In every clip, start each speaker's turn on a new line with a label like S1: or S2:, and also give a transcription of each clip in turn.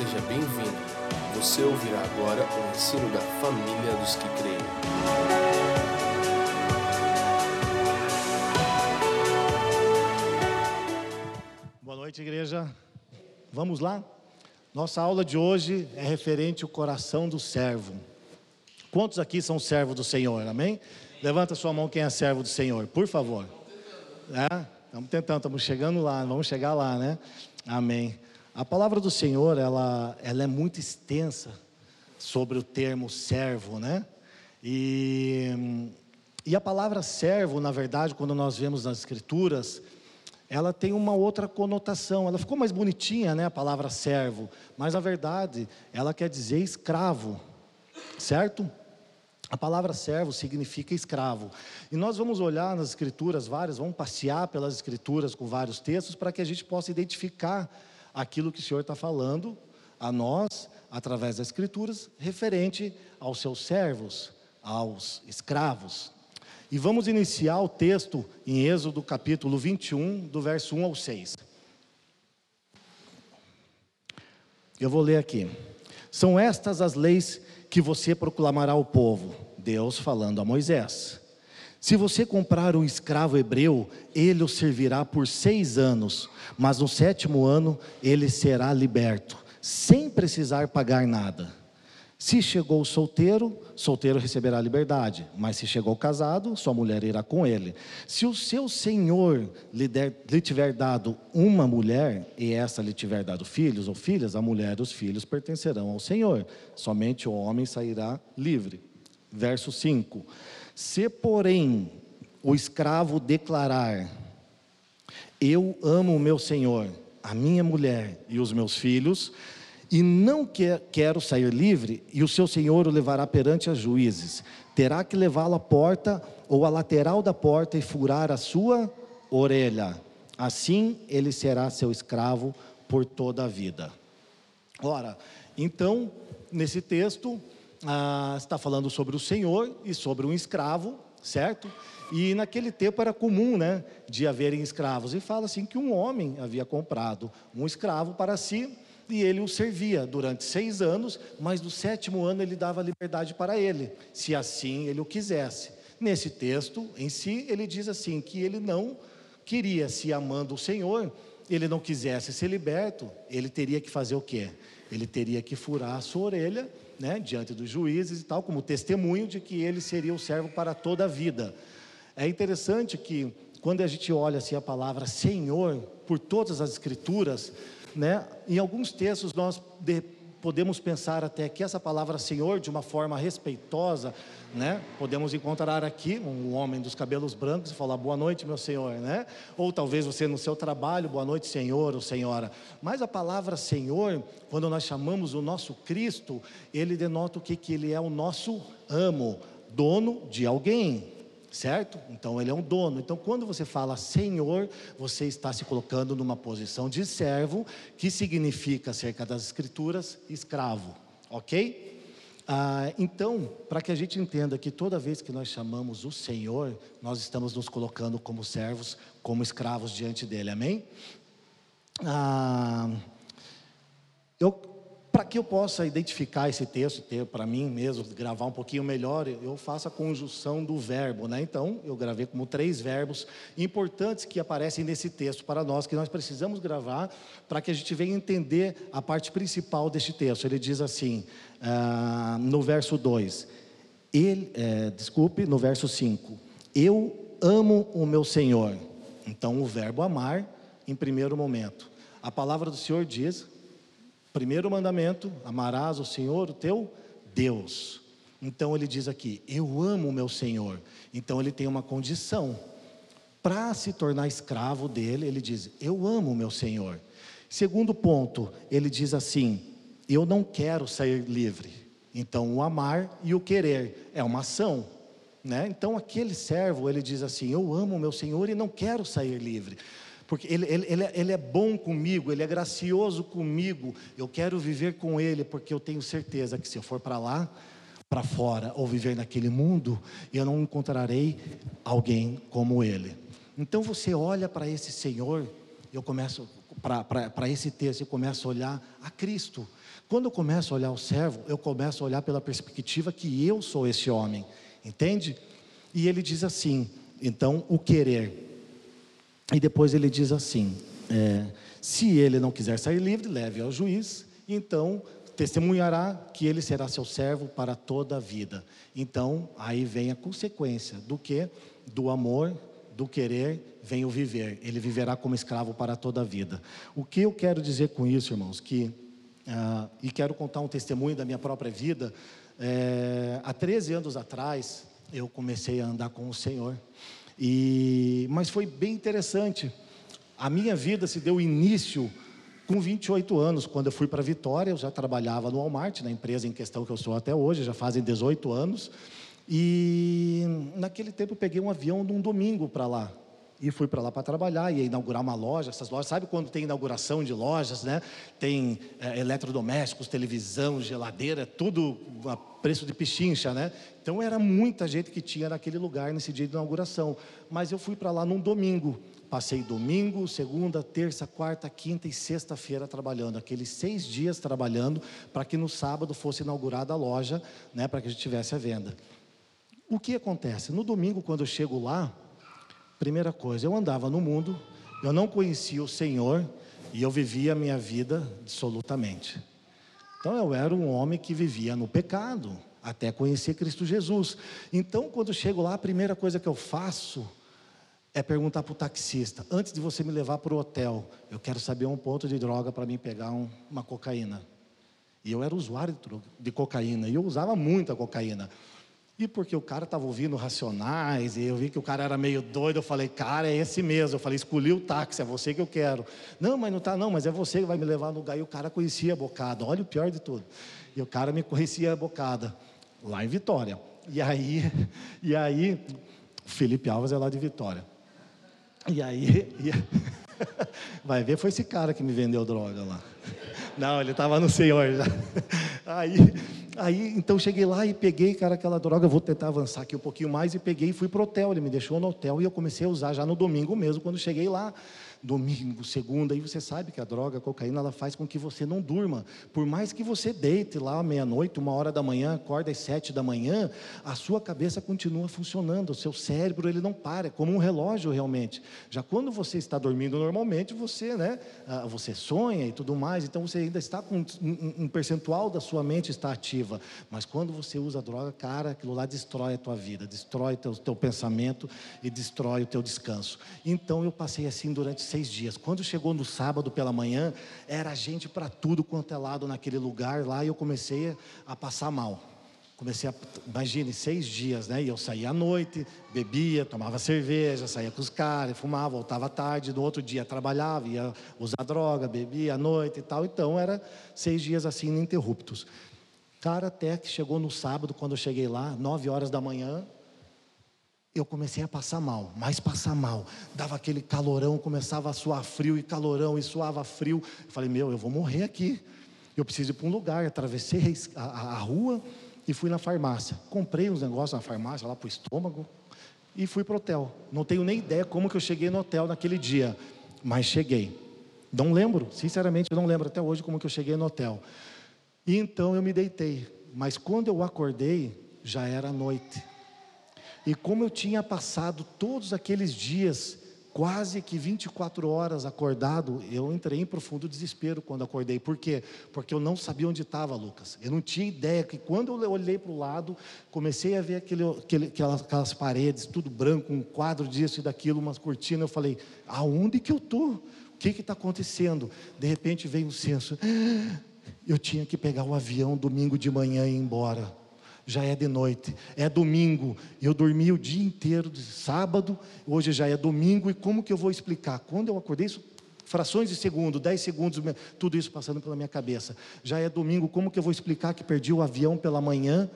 S1: seja bem-vindo. Você ouvirá agora o ensino da família dos que creem.
S2: Boa noite, igreja. Vamos lá? Nossa aula de hoje é referente ao coração do servo. Quantos aqui são servos do Senhor? Amém? Levanta sua mão quem é servo do Senhor, por favor. É? Estamos tentando, estamos chegando lá, vamos chegar lá, né? Amém. A palavra do Senhor, ela, ela é muito extensa sobre o termo servo, né? E, e a palavra servo, na verdade, quando nós vemos nas Escrituras, ela tem uma outra conotação. Ela ficou mais bonitinha, né? A palavra servo, mas na verdade, ela quer dizer escravo, certo? A palavra servo significa escravo. E nós vamos olhar nas escrituras várias, vamos passear pelas escrituras com vários textos para que a gente possa identificar aquilo que o Senhor está falando a nós, através das Escrituras, referente aos seus servos, aos escravos. E vamos iniciar o texto em Êxodo capítulo 21, do verso 1 ao 6. Eu vou ler aqui. São estas as leis que você proclamará ao povo, Deus falando a Moisés. Se você comprar um escravo hebreu, ele o servirá por seis anos, mas no sétimo ano ele será liberto, sem precisar pagar nada. Se chegou solteiro, solteiro receberá liberdade, mas se chegou casado, sua mulher irá com ele. Se o seu senhor lhe, der, lhe tiver dado uma mulher, e essa lhe tiver dado filhos ou filhas, a mulher e os filhos pertencerão ao senhor, somente o homem sairá livre. Verso 5: Se, porém, o escravo declarar: Eu amo o meu senhor, a minha mulher e os meus filhos, e não quer, quero sair livre, e o seu senhor o levará perante as juízes, terá que levá-lo à porta ou à lateral da porta e furar a sua orelha. Assim ele será seu escravo por toda a vida. Ora, então, nesse texto, ah, está falando sobre o senhor e sobre um escravo, certo? E naquele tempo era comum, né, de haverem escravos. E fala assim que um homem havia comprado um escravo para si e ele o servia durante seis anos, mas no sétimo ano ele dava liberdade para ele, se assim ele o quisesse. Nesse texto em si, ele diz assim: que ele não queria, se amando o Senhor, ele não quisesse ser liberto, ele teria que fazer o quê? Ele teria que furar a sua orelha, né, diante dos juízes e tal, como testemunho de que ele seria o servo para toda a vida. É interessante que quando a gente olha assim a palavra Senhor por todas as escrituras, né? Em alguns textos nós de, podemos pensar até que essa palavra Senhor, de uma forma respeitosa, né? Podemos encontrar aqui um homem dos cabelos brancos e falar boa noite, meu Senhor, né? Ou talvez você no seu trabalho, boa noite, Senhor ou Senhora. Mas a palavra Senhor, quando nós chamamos o nosso Cristo, ele denota o que que ele é o nosso amo, dono de alguém, certo? Então ele é um dono. Então quando você fala Senhor, você está se colocando numa posição de servo, que significa, acerca das Escrituras, escravo, ok? Ah, então, para que a gente entenda que toda vez que nós chamamos o Senhor, nós estamos nos colocando como servos, como escravos diante dele, amém? Ah, eu para que eu possa identificar esse texto, ter para mim mesmo, gravar um pouquinho melhor, eu faço a conjunção do verbo, né? Então, eu gravei como três verbos importantes que aparecem nesse texto para nós, que nós precisamos gravar para que a gente venha entender a parte principal deste texto. Ele diz assim, ah, no verso 2, ele, é, desculpe, no verso 5, eu amo o meu Senhor. Então, o verbo amar, em primeiro momento. A palavra do Senhor diz Primeiro mandamento: amarás o Senhor, o teu Deus. Então ele diz aqui: Eu amo o meu Senhor. Então ele tem uma condição. Para se tornar escravo dele, ele diz: Eu amo o meu Senhor. Segundo ponto, ele diz assim: Eu não quero sair livre. Então o amar e o querer é uma ação. Né? Então aquele servo, ele diz assim: Eu amo o meu Senhor e não quero sair livre porque ele, ele, ele, é, ele, é bom comigo, Ele é gracioso comigo, eu quero viver com Ele, porque eu tenho certeza que se eu for para lá, para fora, ou viver naquele mundo, eu não encontrarei alguém como Ele. Então você olha para esse Senhor, eu começo, para esse texto e começo a olhar a Cristo. Quando eu começo a olhar o servo, eu começo a olhar pela perspectiva que eu sou esse homem, entende? E ele diz assim: então, o querer. E depois ele diz assim: é, se ele não quiser sair livre, leve ao juiz, então testemunhará que ele será seu servo para toda a vida. Então, aí vem a consequência do que? Do amor, do querer, vem o viver. Ele viverá como escravo para toda a vida. O que eu quero dizer com isso, irmãos? Que, ah, e quero contar um testemunho da minha própria vida. É, há 13 anos atrás, eu comecei a andar com o Senhor. E, mas foi bem interessante. A minha vida se deu início com 28 anos, quando eu fui para Vitória, eu já trabalhava no Walmart, na empresa em questão que eu sou até hoje, já fazem 18 anos. E naquele tempo eu peguei um avião num domingo para lá. E fui para lá para trabalhar, ia inaugurar uma loja, essas lojas, sabe quando tem inauguração de lojas, né? Tem é, eletrodomésticos, televisão, geladeira, tudo a preço de pichincha, né? Então era muita gente que tinha naquele lugar nesse dia de inauguração. Mas eu fui para lá num domingo. Passei domingo, segunda, terça, quarta, quinta e sexta-feira trabalhando, aqueles seis dias trabalhando para que no sábado fosse inaugurada a loja, né, para que a gente tivesse a venda. O que acontece? No domingo, quando eu chego lá, primeira coisa, eu andava no mundo, eu não conhecia o Senhor e eu vivia a minha vida absolutamente. Então eu era um homem que vivia no pecado, até conhecer Cristo Jesus. Então, quando chego lá, a primeira coisa que eu faço é perguntar para o taxista, antes de você me levar para o hotel, eu quero saber um ponto de droga para mim pegar um, uma cocaína. E eu era usuário de, de cocaína, e eu usava muita cocaína. E porque o cara estava ouvindo Racionais, e eu vi que o cara era meio doido, eu falei, cara, é esse mesmo. Eu falei, escolhi o táxi, é você que eu quero. Não, mas não está, não, mas é você que vai me levar no lugar. E o cara conhecia a bocada, olha o pior de tudo. E o cara me conhecia a bocada, lá em Vitória. E aí, e aí, Felipe Alves é lá de Vitória. E aí, e... vai ver, foi esse cara que me vendeu droga lá. Não, ele estava no Senhor já. Aí, aí, então cheguei lá e peguei, cara, aquela droga. Vou tentar avançar aqui um pouquinho mais e peguei e fui pro hotel. Ele me deixou no hotel e eu comecei a usar já no domingo mesmo, quando cheguei lá domingo, segunda, e você sabe que a droga, a cocaína, ela faz com que você não durma. Por mais que você deite lá meia-noite, uma hora da manhã, acorda às sete da manhã, a sua cabeça continua funcionando, o seu cérebro ele não para, é como um relógio realmente. Já quando você está dormindo normalmente, você, né, ah, você sonha e tudo mais, então você ainda está com um percentual da sua mente está ativa. Mas quando você usa a droga, cara, aquilo lá destrói a tua vida, destrói o teu, teu pensamento e destrói o teu descanso. Então eu passei assim durante seis dias. Quando chegou no sábado pela manhã, era gente para tudo quanto é lado naquele lugar lá e eu comecei a passar mal. Comecei a, imagine, seis dias, né? E eu saía à noite, bebia, tomava cerveja, saía com os caras, fumava, voltava à tarde, no outro dia trabalhava, ia usar droga, bebia à noite e tal. Então, era seis dias assim, ininterruptos. Cara, até que chegou no sábado, quando eu cheguei lá, nove horas da manhã, eu comecei a passar mal, mais passar mal. Dava aquele calorão, começava a suar frio e calorão e suava frio. Eu falei, meu, eu vou morrer aqui. Eu preciso ir para um lugar. Atravessei a, a, a, rua e fui na farmácia. Comprei uns negócios na farmácia, lá para o estômago, e fui para o hotel. Não tenho nem ideia como que eu cheguei no hotel naquele dia, mas cheguei. Não lembro, sinceramente, eu não lembro até hoje como que eu cheguei no hotel. E então eu me deitei. Mas quando eu acordei, já era noite. E como eu tinha passado todos aqueles dias, quase que 24 horas acordado, eu entrei em profundo desespero quando acordei. Por quê? Porque eu não sabia onde estava, Lucas. Eu não tinha ideia que quando eu olhei para o lado, comecei a ver aquele, aquele, aquelas, aquelas, paredes, tudo branco, um quadro disso e daquilo, umas cortinas. Eu falei, aonde que eu estou? O que está acontecendo? De repente veio um senso. Eu tinha que pegar o avião domingo de manhã e ir embora já é de noite, é domingo, eu dormi o dia inteiro de sábado, hoje já é domingo, e como que eu vou explicar? Quando eu acordei, isso, frações de segundo, dez segundos, tudo isso passando pela minha cabeça, já é domingo, como que eu vou explicar que perdi o avião pela manhã,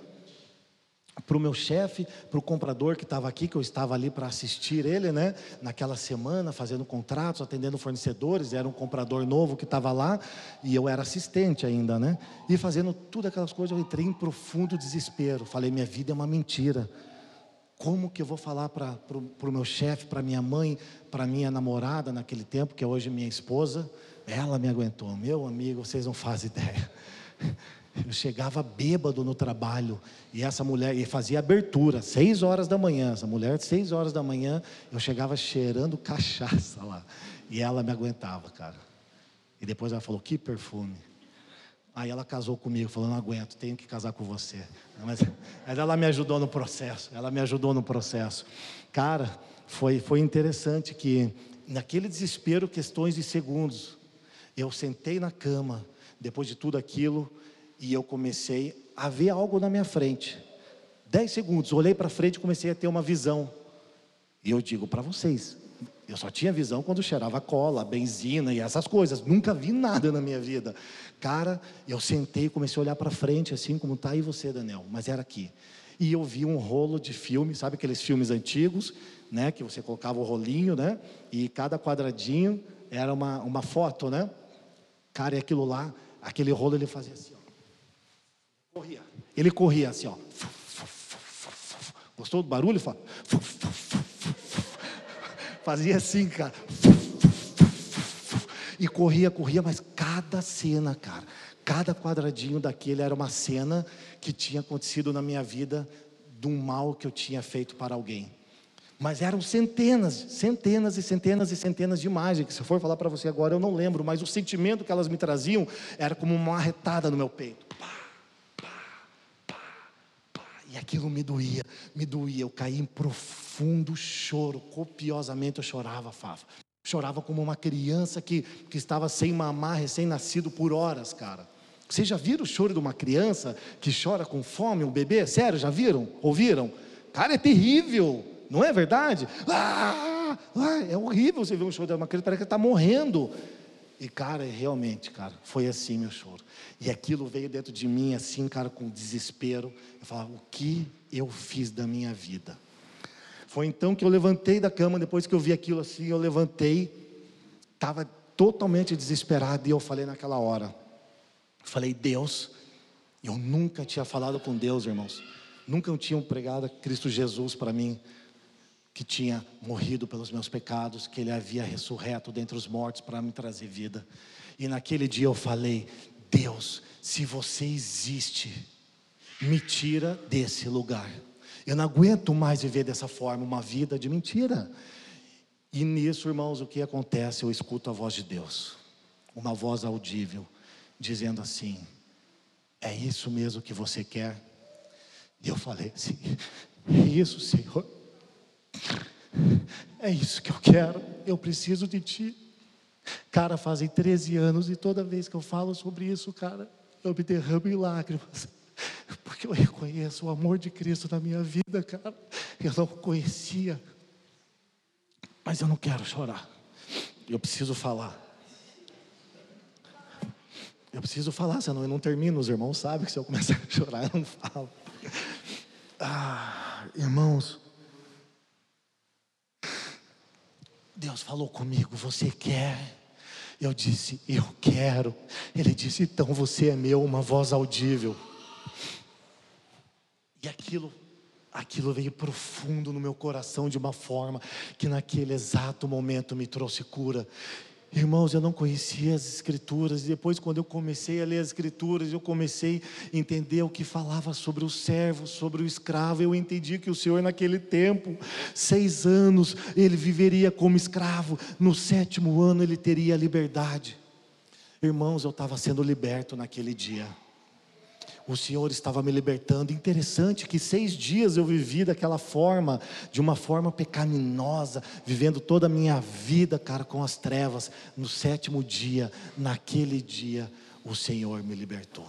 S2: para o meu chefe, para o comprador que estava aqui, que eu estava ali para assistir ele, né? Naquela semana, fazendo contratos, atendendo fornecedores, era um comprador novo que estava lá e eu era assistente ainda, né? E fazendo tudo aquelas coisas, eu entrei em profundo desespero. Falei, minha vida é uma mentira. Como que eu vou falar para o meu chefe, para minha mãe, para minha namorada naquele tempo, que é hoje minha esposa, Ela me aguentou, meu amigo, vocês não fazem ideia. Eu chegava bêbado no trabalho e essa mulher e fazia abertura, seis horas da manhã. Essa mulher, seis horas da manhã, eu chegava cheirando cachaça lá e ela me aguentava, cara. E depois ela falou: Que perfume. Aí ela casou comigo, falou: Não aguento, tenho que casar com você. Mas, mas ela me ajudou no processo, ela me ajudou no processo. Cara, foi, foi interessante que naquele desespero, questões de segundos, eu sentei na cama, depois de tudo aquilo, e eu comecei a ver algo na minha frente. Dez segundos, olhei para frente e comecei a ter uma visão. E eu digo para vocês, eu só tinha visão quando cheirava cola, benzina e essas coisas. Nunca vi nada na minha vida. Cara, eu sentei e comecei a olhar para frente, assim como está aí você, Daniel. Mas era aqui. E eu vi um rolo de filme, sabe aqueles filmes antigos, né? Que você colocava o rolinho, né? E cada quadradinho era uma, uma foto, né? Cara, e aquilo lá, aquele rolo ele fazia assim. Corria. Ele corria assim, ó. Gostou do barulho? Fazia assim, cara. E corria, corria, mas cada cena, cara, cada quadradinho daquele era uma cena que tinha acontecido na minha vida de um mal que eu tinha feito para alguém. Mas eram centenas, centenas e centenas e centenas de imagens, que se eu for falar para você agora eu não lembro, mas o sentimento que elas me traziam era como uma arretada no meu peito. Pá. E aquilo me doía, me doía. Eu caí em profundo choro, copiosamente eu chorava, Fava. Chorava como uma criança que, que estava sem mamar, recém-nascido por horas, cara. Vocês já viram o choro de uma criança que chora com fome, um bebê? Sério, já viram? Ouviram? Cara, é terrível. Não é verdade? Ah, ah, é horrível você ver um choro de uma criança, parece que está morrendo. E, cara, realmente, cara, foi assim meu choro. E aquilo veio dentro de mim, assim, cara, com desespero. Eu falava, o que eu fiz da minha vida? Foi então que eu levantei da cama, depois que eu vi aquilo assim, eu levantei, estava totalmente desesperado, e eu falei naquela hora, falei, Deus, eu nunca tinha falado com Deus, irmãos, nunca tinham pregado Cristo Jesus para mim, que tinha morrido pelos meus pecados, que Ele havia ressurreto dentre os mortos para me trazer vida. E naquele dia eu falei: Deus, se você existe, me tira desse lugar. Eu não aguento mais viver dessa forma, uma vida de mentira. E nisso, irmãos, o que acontece? Eu escuto a voz de Deus, uma voz audível, dizendo assim: É isso mesmo que você quer? E eu falei assim: isso, Senhor. É isso que eu quero, eu preciso de ti. Cara, fazem 13 anos e toda vez que eu falo sobre isso, cara, eu me derramo em lágrimas. Porque eu reconheço o amor de Cristo na minha vida, cara. Eu não conhecia. Mas eu não quero chorar. Eu preciso falar. Eu preciso falar, senão eu não termino. Os irmãos sabem que se eu começar a chorar, eu não falo. Ah, irmãos, Deus falou comigo: Você quer? Eu disse: Eu quero. Ele disse: Então você é meu, uma voz audível. E aquilo, aquilo veio profundo no meu coração de uma forma que naquele exato momento me trouxe cura. Irmãos, eu não conhecia as Escrituras, e depois, quando eu comecei a ler as Escrituras, eu comecei a entender o que falava sobre o servo, sobre o escravo. Eu entendi que o Senhor, naquele tempo, seis anos, ele viveria como escravo, no sétimo ano, ele teria liberdade. Irmãos, eu estava sendo liberto naquele dia o Senhor estava me libertando. Interessante que seis dias eu vivi daquela forma, de uma forma pecaminosa, vivendo toda a minha vida, cara, com as trevas. No sétimo dia, naquele dia, o Senhor me libertou.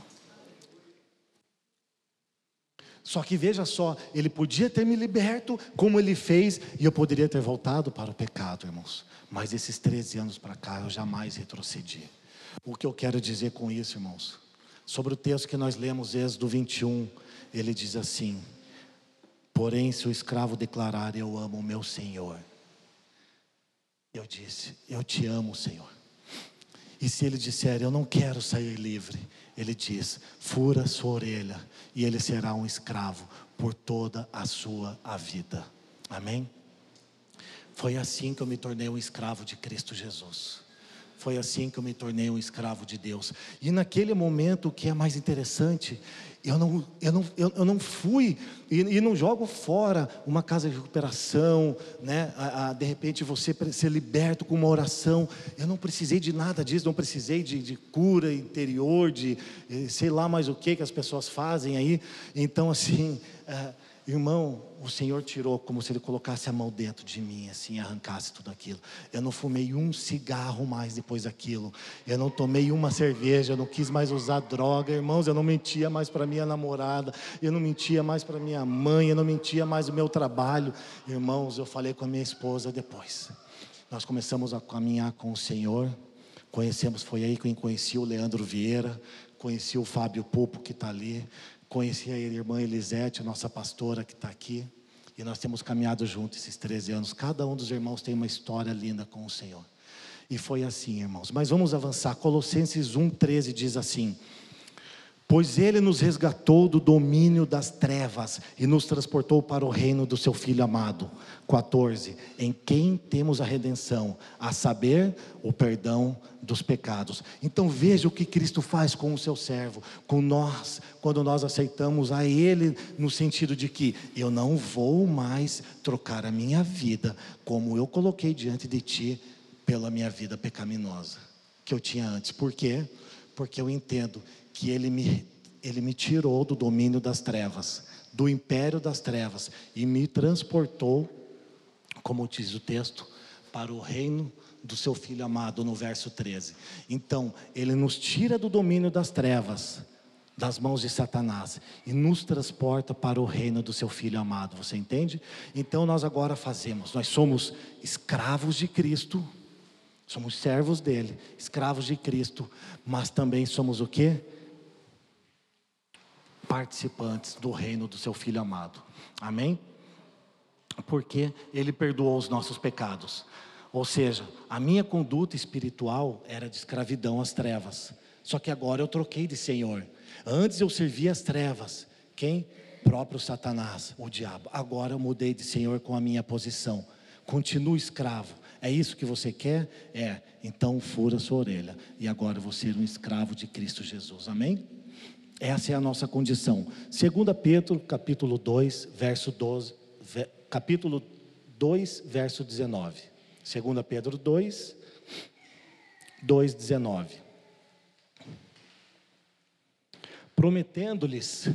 S2: Só que veja só, ele podia ter me liberto como ele fez, e eu poderia ter voltado para o pecado, irmãos. Mas esses 13 anos para cá eu jamais retrocedi. O que eu quero dizer com isso, irmãos? Sobre o texto que nós lemos, Êxodo 21, ele diz assim: Porém, se o escravo declarar, Eu amo o meu Senhor, eu disse, Eu te amo, Senhor. E se ele disser, Eu não quero sair livre, ele diz: Fura sua orelha, e ele será um escravo por toda a sua a vida. Amém? Foi assim que eu me tornei um escravo de Cristo Jesus. Foi assim que eu me tornei um escravo de Deus. E naquele momento, o que é mais interessante, eu não, eu não, eu, eu não fui e, e, não jogo fora uma casa de recuperação, né? A, a, de repente você ser liberto com uma oração. Eu não precisei de nada disso, não precisei de, de cura interior, de eh, sei lá mais o que que as pessoas fazem aí. Então, assim. Uh, Irmão, o Senhor tirou como se Ele colocasse a mão dentro de mim, assim, arrancasse tudo aquilo. Eu não fumei um cigarro mais depois daquilo. Eu não tomei uma cerveja, eu não quis mais usar droga. Irmãos, eu não mentia mais para minha namorada, eu não mentia mais para minha mãe, eu não mentia mais no meu trabalho. Irmãos, eu falei com a minha esposa depois. Nós começamos a caminhar com o Senhor. Conhecemos, foi aí que eu conheci o Leandro Vieira, conheci o Fábio Pupo que está ali. Conheci a irmã Elisete, nossa pastora que está aqui, e nós temos caminhado juntos esses 13 anos. Cada um dos irmãos tem uma história linda com o Senhor. E foi assim, irmãos. Mas vamos avançar. Colossenses 1,13 diz assim: Pois ele nos resgatou do domínio das trevas e nos transportou para o reino do seu Filho amado. 14. Em quem temos a redenção, a saber, o perdão dos pecados. Então veja o que Cristo faz com o seu servo, com nós, quando nós aceitamos a Ele, no sentido de que eu não vou mais trocar a minha vida, como eu coloquei diante de Ti, pela minha vida pecaminosa que eu tinha antes. Por quê? Porque eu entendo que ele me, ele me tirou do domínio das trevas, do império das trevas, e me transportou, como diz o texto, para o reino do seu filho amado, no verso 13. Então, ele nos tira do domínio das trevas, das mãos de Satanás, e nos transporta para o reino do seu filho amado, você entende? Então, nós agora fazemos, nós somos escravos de Cristo, somos servos dele, escravos de Cristo, mas também somos o que? Participantes do reino do seu Filho amado. Amém? Porque Ele perdoou os nossos pecados. Ou seja, a minha conduta espiritual era de escravidão às trevas. Só que agora eu troquei de Senhor. Antes eu servia as trevas. Quem? Próprio Satanás, o diabo. Agora eu mudei de Senhor com a minha posição. Continuo escravo. É isso que você quer? É. Então fura sua orelha. E agora você é um escravo de Cristo Jesus. Amém? Essa é a nossa condição. 2 Pedro, capítulo 2, verso 12, capítulo 2, verso 19. 2 Pedro 2, 2, 19. Prometendo-lhes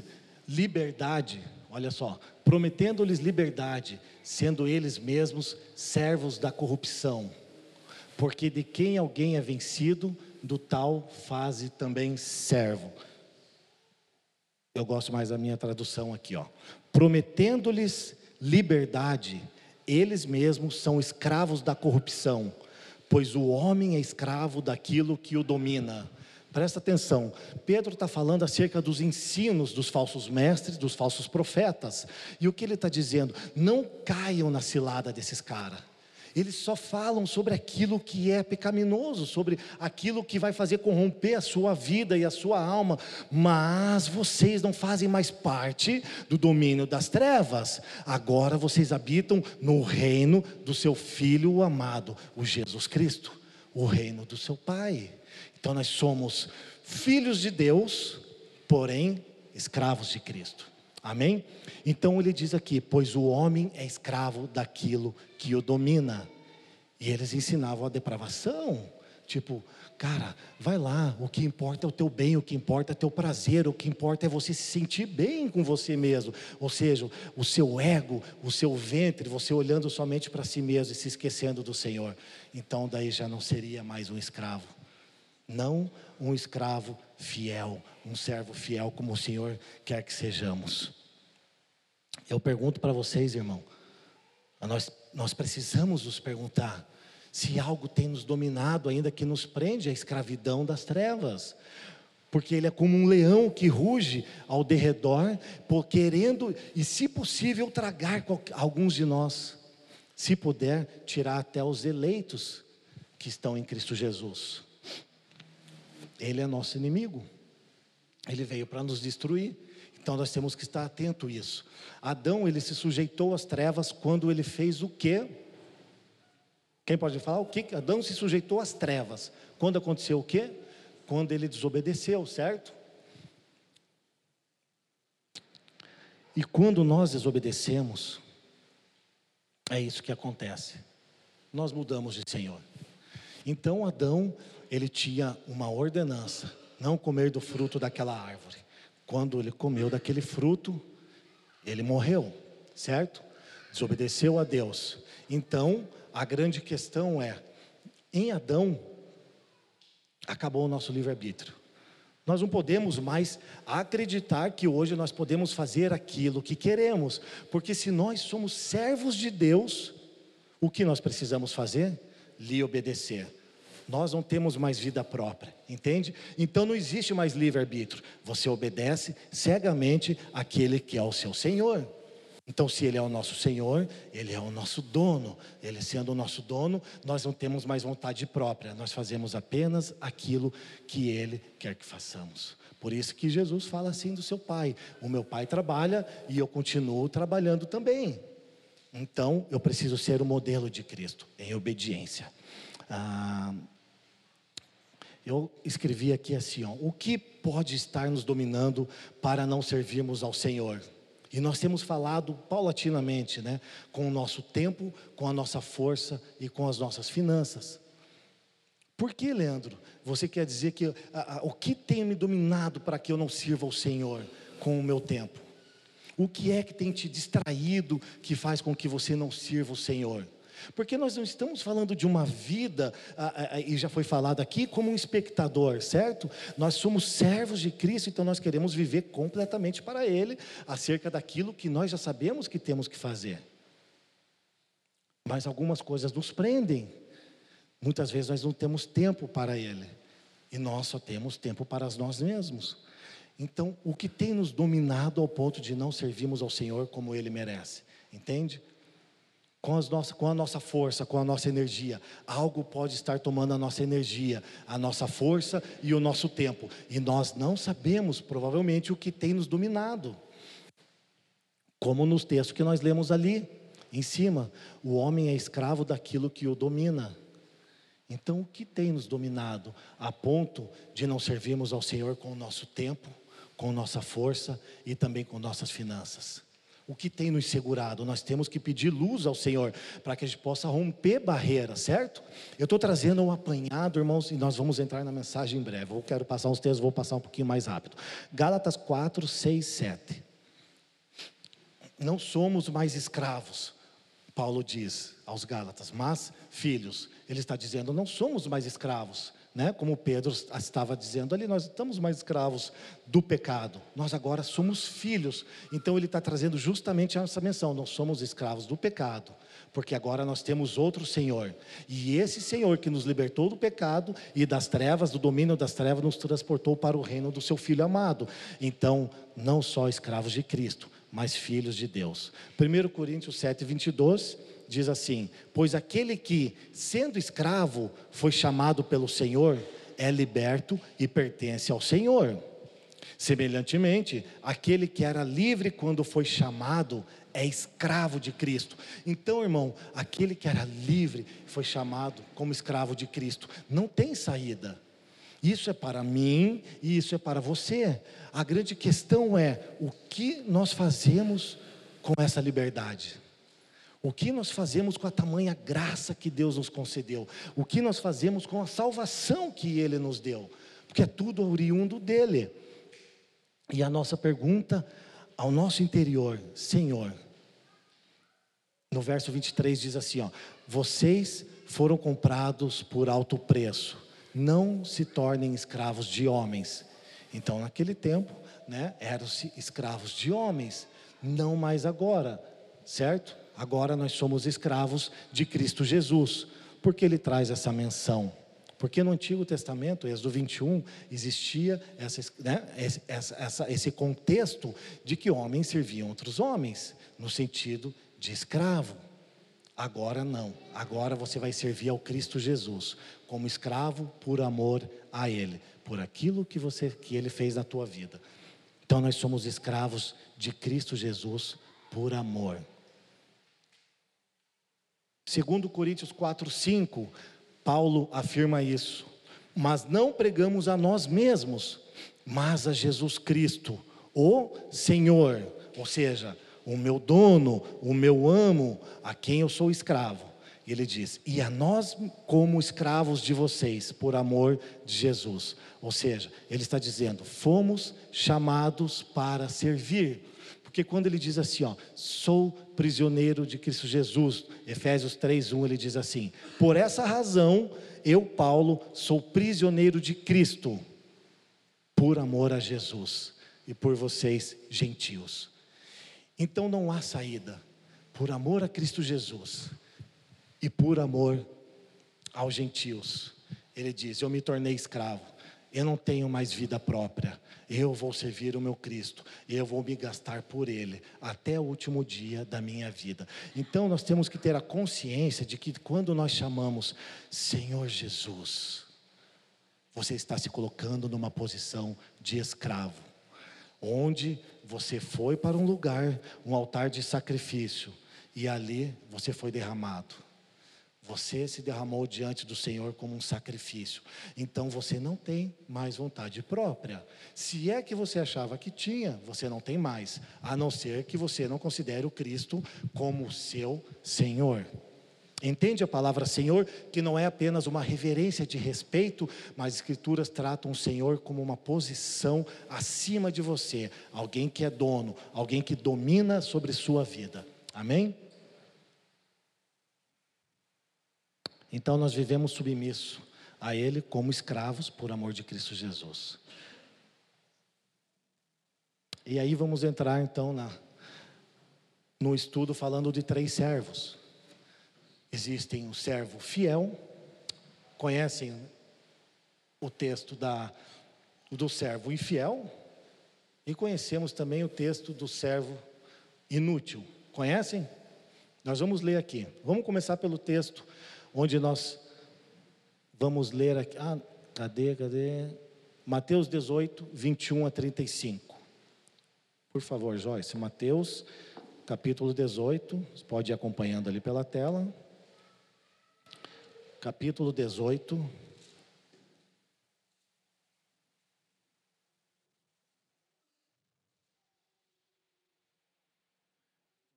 S2: liberdade, olha só, prometendo-lhes liberdade, sendo eles mesmos servos da corrupção, porque de quem alguém é vencido, do tal faze também servo. Eu gosto mais da minha tradução aqui, ó. Prometendo-lhes liberdade, eles mesmos são escravos da corrupção, pois o homem é escravo daquilo que o domina. Presta atenção, Pedro está falando acerca dos ensinos dos falsos mestres, dos falsos profetas, e o que ele está dizendo? Não caiam na cilada desses caras. Eles só falam sobre aquilo que é pecaminoso, sobre aquilo que vai fazer corromper a sua vida e a sua alma, mas vocês não fazem mais parte do domínio das trevas. Agora vocês habitam no reino do seu filho amado, o Jesus Cristo, o reino do seu Pai. Então nós somos filhos de Deus, porém escravos de Cristo. Amém? Então ele diz aqui: pois o homem é escravo daquilo que o domina. E eles ensinavam a depravação. Tipo, cara, vai lá, o que importa é o teu bem, o que importa é o teu prazer, o que importa é você se sentir bem com você mesmo. Ou seja, o seu ego, o seu ventre, você olhando somente para si mesmo e se esquecendo do Senhor. Então daí já não seria mais um escravo. Não um escravo fiel, um servo fiel como o Senhor quer que sejamos. Eu pergunto para vocês, irmão, nós, nós precisamos nos perguntar se algo tem nos dominado ainda que nos prende à escravidão das trevas. Porque ele é como um leão que ruge ao derredor, querendo e, se possível, tragar alguns de nós. Se puder, tirar até os eleitos que estão em Cristo Jesus. Ele é nosso inimigo. Ele veio para nos destruir. Então nós temos que estar atento a isso. Adão, ele se sujeitou às trevas quando ele fez o quê? Quem pode falar o que Adão se sujeitou às trevas? Quando aconteceu o quê? Quando ele desobedeceu, certo? E quando nós desobedecemos, é isso que acontece. Nós mudamos de Senhor. Então Adão, ele tinha uma ordenança: não comer do fruto daquela árvore. Quando ele comeu daquele fruto, ele morreu, certo? Desobedeceu a Deus. Então, a grande questão é: em Adão, acabou o nosso livre-arbítrio. Nós não podemos mais acreditar que hoje nós podemos fazer aquilo que queremos, porque se nós somos servos de Deus, o que nós precisamos fazer? Lhe obedecer. Nós não temos mais vida própria, entende? Então não existe mais livre-arbítrio. Você obedece cegamente àquele que é o seu Senhor. Então, se Ele é o nosso Senhor, Ele é o nosso dono. Ele sendo o nosso dono, nós não temos mais vontade própria, nós fazemos apenas aquilo que Ele quer que façamos. Por isso que Jesus fala assim do seu Pai: O meu Pai trabalha e eu continuo trabalhando também. Então, eu preciso ser o modelo de Cristo, em obediência. Ah, eu escrevi aqui assim: ó, o que pode estar nos dominando para não servirmos ao Senhor? E nós temos falado paulatinamente, né, com o nosso tempo, com a nossa força e com as nossas finanças. Por que, Leandro? Você quer dizer que a, a, o que tem me dominado para que eu não sirva o Senhor com o meu tempo? O que é que tem te distraído que faz com que você não sirva o Senhor? Porque nós não estamos falando de uma vida, e já foi falado aqui, como um espectador, certo? Nós somos servos de Cristo, então nós queremos viver completamente para Ele, acerca daquilo que nós já sabemos que temos que fazer. Mas algumas coisas nos prendem. Muitas vezes nós não temos tempo para Ele, e nós só temos tempo para nós mesmos. Então, o que tem nos dominado ao ponto de não servirmos ao Senhor como Ele merece? Entende? Com, as nossas, com a nossa força, com a nossa energia. Algo pode estar tomando a nossa energia, a nossa força e o nosso tempo. E nós não sabemos, provavelmente, o que tem nos dominado. Como nos textos que nós lemos ali, em cima: o homem é escravo daquilo que o domina. Então, o que tem nos dominado a ponto de não servirmos ao Senhor com o nosso tempo, com nossa força e também com nossas finanças? O que tem nos segurado. Nós temos que pedir luz ao Senhor para que a gente possa romper barreiras, certo? Eu estou trazendo um apanhado, irmãos, e nós vamos entrar na mensagem em breve. Eu quero passar uns textos, vou passar um pouquinho mais rápido. Gálatas 4, 6, 7. Não somos mais escravos, Paulo diz aos Gálatas, mas filhos. Ele está dizendo, não somos mais escravos né? Como Pedro estava dizendo ali, nós estamos mais escravos do pecado. Nós agora somos filhos. Então ele está trazendo justamente essa menção: nós somos escravos do pecado, porque agora nós temos outro Senhor. E esse Senhor que nos libertou do pecado e das trevas, do domínio das trevas, nos transportou para o reino do seu Filho amado. Então, não só escravos de Cristo, mas filhos de Deus. 1 Coríntios 7, 22 diz assim: Pois aquele que, sendo escravo, foi chamado pelo Senhor, é liberto e pertence ao Senhor. Semelhantemente, aquele que era livre quando foi chamado é escravo de Cristo. Então, irmão, aquele que era livre foi chamado como escravo de Cristo. Não tem saída. Isso é para mim e isso é para você. A grande questão é o que nós fazemos com essa liberdade. O que nós fazemos com a tamanha graça que Deus nos concedeu? O que nós fazemos com a salvação que Ele nos deu? Porque é tudo oriundo dele. E a nossa pergunta ao nosso interior, Senhor, no verso 23 diz assim: ó, vocês foram comprados por alto preço, não se tornem escravos de homens. Então, naquele tempo, né, eram-se escravos de homens, não mais agora, certo? Agora nós somos escravos de Cristo Jesus. Por que ele traz essa menção? Porque no Antigo Testamento, Êxodo 21, existia essa, né, essa, esse contexto de que homens serviam outros homens, no sentido de escravo. Agora não. Agora você vai servir ao Cristo Jesus como escravo por amor a Ele, por aquilo que você que Ele fez na tua vida. Então nós somos escravos de Cristo Jesus por amor. Segundo Coríntios 4, 5, Paulo afirma isso. Mas não pregamos a nós mesmos, mas a Jesus Cristo, o Senhor, ou seja, o meu dono, o meu amo, a quem eu sou escravo. Ele diz: E a nós, como escravos de vocês, por amor de Jesus. Ou seja, ele está dizendo: fomos chamados para servir. Porque quando ele diz assim, ó, sou prisioneiro de Cristo Jesus, Efésios 3:1, ele diz assim: Por essa razão, eu, Paulo, sou prisioneiro de Cristo, por amor a Jesus e por vocês, gentios. Então não há saída, por amor a Cristo Jesus e por amor aos gentios. Ele diz: Eu me tornei escravo, eu não tenho mais vida própria, eu vou servir o meu Cristo, eu vou me gastar por Ele até o último dia da minha vida. Então nós temos que ter a consciência de que quando nós chamamos Senhor Jesus, você está se colocando numa posição de escravo, onde você foi para um lugar, um altar de sacrifício, e ali você foi derramado. Você se derramou diante do Senhor como um sacrifício. Então você não tem mais vontade própria. Se é que você achava que tinha, você não tem mais, a não ser que você não considere o Cristo como seu Senhor. Entende a palavra Senhor, que não é apenas uma reverência de respeito, mas as Escrituras tratam o Senhor como uma posição acima de você, alguém que é dono, alguém que domina sobre sua vida. Amém? Então nós vivemos submisso a Ele como escravos por amor de Cristo Jesus. E aí vamos entrar então na, no estudo falando de três servos. Existem o servo fiel, conhecem o texto da, do servo infiel, e conhecemos também o texto do servo inútil. Conhecem? Nós vamos ler aqui. Vamos começar pelo texto onde nós vamos ler aqui. Ah, cadê, cadê? Mateus 18, 21 a 35. Por favor, Joyce, Mateus, capítulo 18, você pode ir acompanhando ali pela tela. Capítulo 18.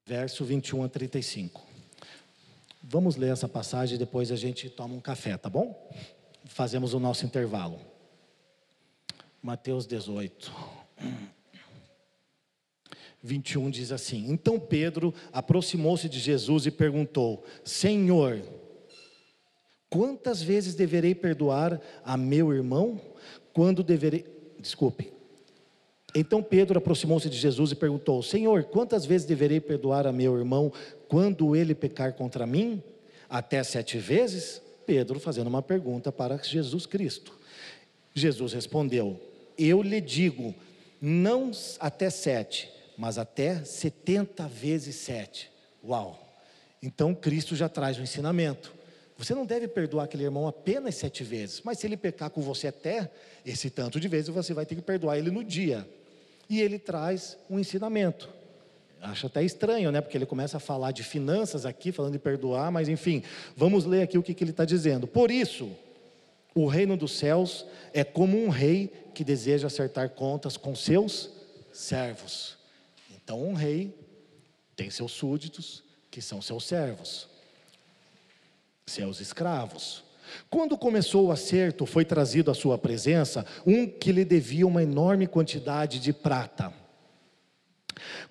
S2: Verso 21 a 35. Vamos ler essa passagem e depois a gente toma um café, tá bom? Fazemos o nosso intervalo. Mateus 18. 21 diz assim: Então Pedro aproximou-se de Jesus e perguntou: Senhor, quantas vezes deverei perdoar a meu irmão? Quando deverei. Desculpe. Então Pedro aproximou-se de Jesus e perguntou: Senhor, quantas vezes deverei perdoar a meu irmão quando ele pecar contra mim? Até sete vezes? Pedro fazendo uma pergunta para Jesus Cristo. Jesus respondeu: Eu lhe digo, não até sete, mas até setenta vezes sete. Uau! Então Cristo já traz o ensinamento. Você não deve perdoar aquele irmão apenas sete vezes, mas se ele pecar com você até esse tanto de vezes, você vai ter que perdoar ele no dia. E ele traz um ensinamento. Acho até estranho, né? Porque ele começa a falar de finanças aqui, falando de perdoar, mas enfim, vamos ler aqui o que, que ele está dizendo. Por isso, o reino dos céus é como um rei que deseja acertar contas com seus servos. Então, um rei tem seus súditos, que são seus servos, seus escravos. Quando começou o acerto, foi trazido à sua presença um que lhe devia uma enorme quantidade de prata.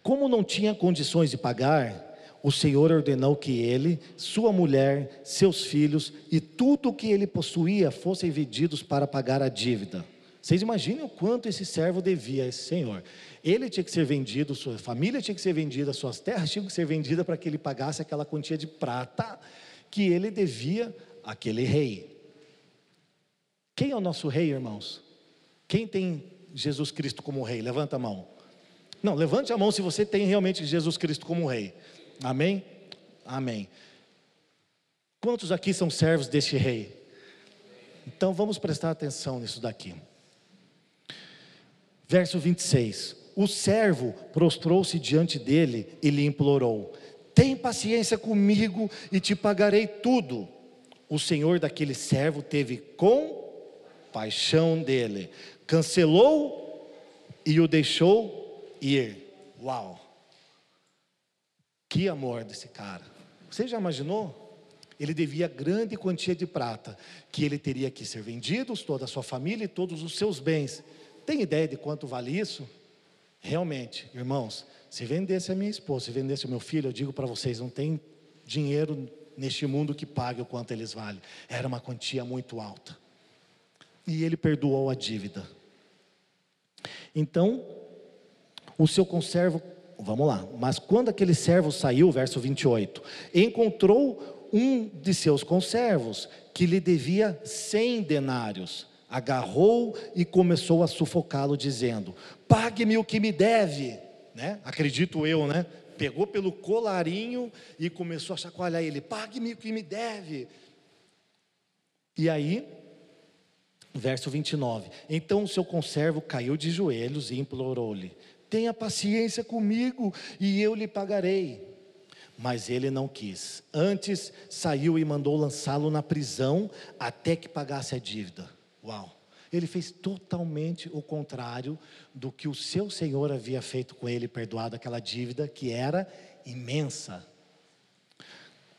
S2: Como não tinha condições de pagar, o Senhor ordenou que ele, sua mulher, seus filhos e tudo o que ele possuía fossem vendidos para pagar a dívida. Vocês imaginem o quanto esse servo devia a esse Senhor. Ele tinha que ser vendido, sua família tinha que ser vendida, suas terras tinham que ser vendidas para que ele pagasse aquela quantia de prata que ele devia àquele rei. Quem é o nosso rei, irmãos? Quem tem Jesus Cristo como rei? Levanta a mão. Não, levante a mão se você tem realmente Jesus Cristo como rei. Amém? Amém. Quantos aqui são servos deste rei? Então vamos prestar atenção nisso daqui. Verso 26. O servo prostrou-se diante dele e lhe implorou: Tem paciência comigo e te pagarei tudo. O senhor daquele servo teve compaixão dele, cancelou e o deixou ir. Uau! Que amor desse cara. Você já imaginou? Ele devia grande quantia de prata, que ele teria que ser vendido, toda a sua família e todos os seus bens. Tem ideia de quanto vale isso? Realmente, irmãos, se vendesse a minha esposa, se vendesse o meu filho, eu digo para vocês, não tem dinheiro neste mundo que pague o quanto eles valem. Era uma quantia muito alta. E ele perdoou a dívida. Então, o seu conservo Vamos lá. Mas quando aquele servo saiu, verso 28, encontrou um de seus conservos que lhe devia cem denários. Agarrou e começou a sufocá-lo, dizendo: Pague-me o que me deve. Né? Acredito eu, né? Pegou pelo colarinho e começou a chacoalhar ele: Pague-me o que me deve. E aí, verso 29. Então o seu conservo caiu de joelhos e implorou-lhe: Tenha paciência comigo e eu lhe pagarei. Mas ele não quis. Antes saiu e mandou lançá-lo na prisão até que pagasse a dívida. Uau! Ele fez totalmente o contrário do que o seu senhor havia feito com ele, perdoado aquela dívida que era imensa.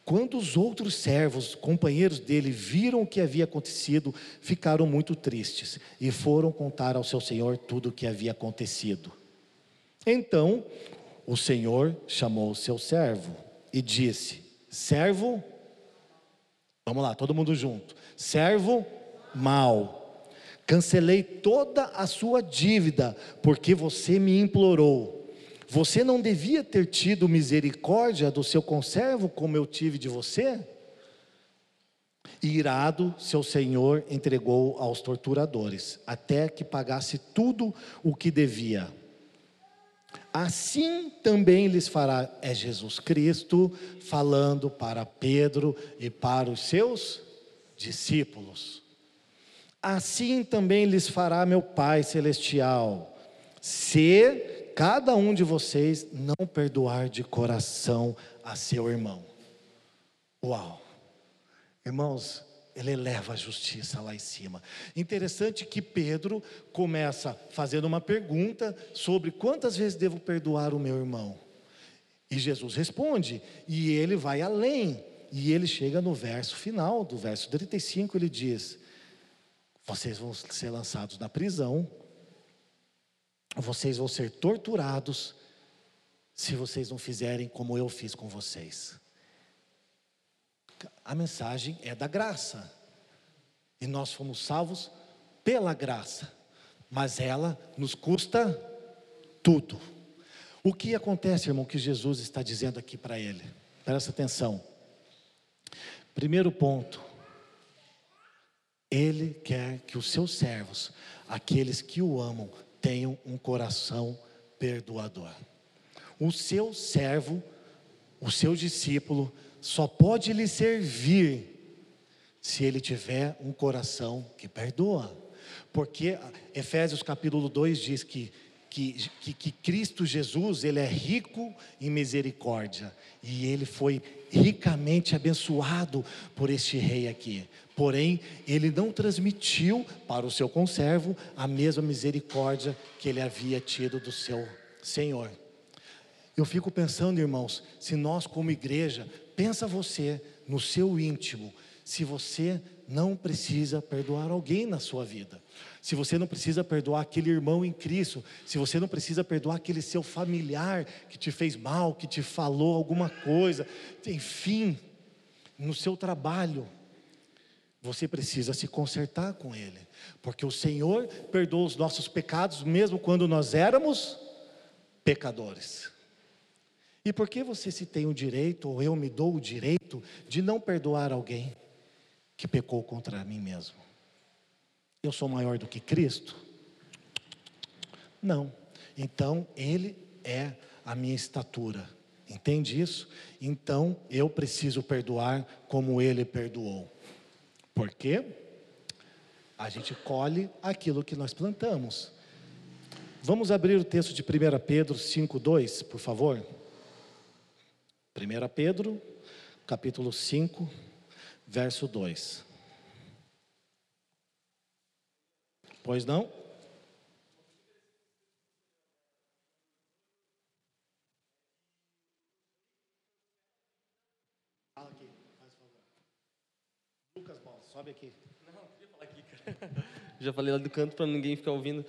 S2: Quando os outros servos, companheiros dele, viram o que havia acontecido, ficaram muito tristes e foram contar ao seu senhor tudo o que havia acontecido. Então o Senhor chamou o seu servo e disse: Servo, vamos lá, todo mundo junto. Servo mau, cancelei toda a sua dívida, porque você me implorou. Você não devia ter tido misericórdia do seu conservo como eu tive de você? Irado, seu senhor entregou aos torturadores, até que pagasse tudo o que devia assim também lhes fará, é Jesus Cristo falando para Pedro e para os seus discípulos. Assim também lhes fará meu Pai Celestial, se cada um de vocês não perdoar de coração a seu irmão. Uau! Irmãos, ele eleva a justiça lá em cima. Interessante que Pedro começa fazendo uma pergunta sobre quantas vezes devo perdoar o meu irmão. E Jesus responde, e ele vai além. E ele chega no verso final, do verso 35, ele diz: Vocês vão ser lançados na prisão, vocês vão ser torturados, se vocês não fizerem como eu fiz com vocês. A mensagem é da graça. E nós fomos salvos pela graça. Mas ela nos custa tudo. O que acontece, irmão, que Jesus está dizendo aqui para ele? Presta atenção. Primeiro ponto. Ele quer que os seus servos, aqueles que o amam, tenham um coração perdoador. O seu servo, o seu discípulo, só pode lhe servir se ele tiver um coração que perdoa. Porque Efésios capítulo 2 diz que, que, que, que, Cristo Jesus, ele é rico em misericórdia. E ele foi ricamente abençoado por este rei aqui. Porém, ele não transmitiu para o seu conservo a mesma misericórdia que ele havia tido do seu Senhor. Eu fico pensando, irmãos, se nós como igreja Pensa você no seu íntimo, se você não precisa perdoar alguém na sua vida, se você não precisa perdoar aquele irmão em Cristo, se você não precisa perdoar aquele seu familiar que te fez mal, que te falou alguma coisa, enfim, no seu trabalho, você precisa se consertar com Ele, porque o Senhor perdoa os nossos pecados, mesmo quando nós éramos pecadores. E por que você se tem o direito, ou eu me dou o direito, de não perdoar alguém que pecou contra mim mesmo? Eu sou maior do que Cristo? Não. Então, Ele é a minha estatura. Entende isso? Então, eu preciso perdoar como Ele perdoou. Por quê? A gente colhe aquilo que nós plantamos. Vamos abrir o texto de 1 Pedro 5,2, por favor. 1 Pedro, capítulo 5, verso 2. Pois não? Fala aqui, faz favor. Lucas, bom, sobe aqui.
S3: Já falei lá do canto para ninguém ficar ouvindo.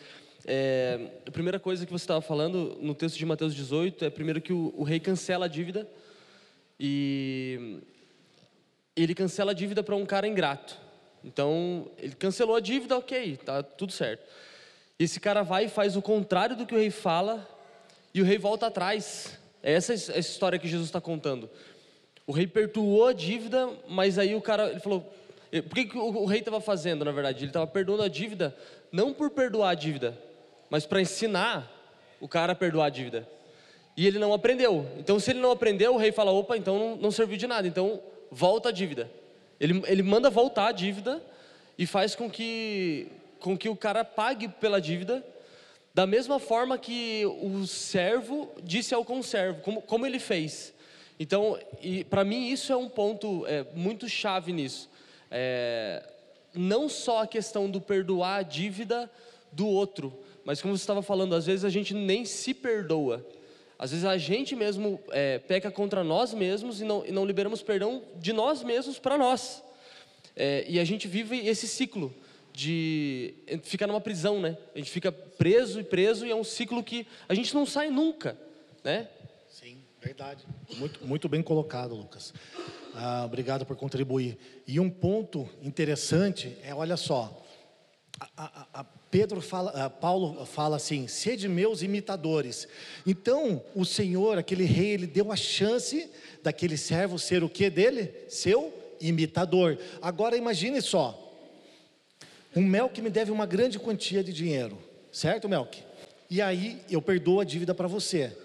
S3: É, a primeira coisa que você estava falando no texto de Mateus 18 é primeiro que o, o rei cancela a dívida e ele cancela a dívida para um cara ingrato. Então, ele cancelou a dívida, ok, tá tudo certo. Esse cara vai e faz o contrário do que o rei fala e o rei volta atrás. É essa a história que Jesus está contando. O rei perdoou a dívida, mas aí o cara ele falou: por que, o rei estava fazendo, na verdade? Ele estava perdoando a dívida, não por perdoar a dívida, mas para ensinar o cara a perdoar a dívida. E ele não aprendeu. Então, se ele não aprendeu, o rei fala: opa, então não, não serviu de nada. Então, volta a dívida. Ele, ele manda voltar a dívida e faz com que, com que o cara pague pela dívida, da mesma forma que o servo disse ao conservo, como, como ele fez. Então, para mim, isso é um ponto é, muito chave nisso. É, não só a questão do perdoar a dívida do outro, mas como você estava falando, às vezes a gente nem se perdoa. Às vezes a gente mesmo é, peca contra nós mesmos e não, e não liberamos perdão de nós mesmos para nós. É, e a gente vive esse ciclo de ficar numa prisão, né? A gente fica preso e preso e é um ciclo que a gente não sai nunca, né?
S2: Sim, verdade. Muito, muito bem colocado, Lucas. Ah, obrigado por contribuir. E um ponto interessante é, olha só, a, a, a Pedro fala, Paulo fala assim: sede meus imitadores. Então, o Senhor, aquele rei, ele deu a chance daquele servo ser o que dele? Seu imitador. Agora imagine só: um Melk me deve uma grande quantia de dinheiro, certo, Melk? E aí eu perdoo a dívida para você.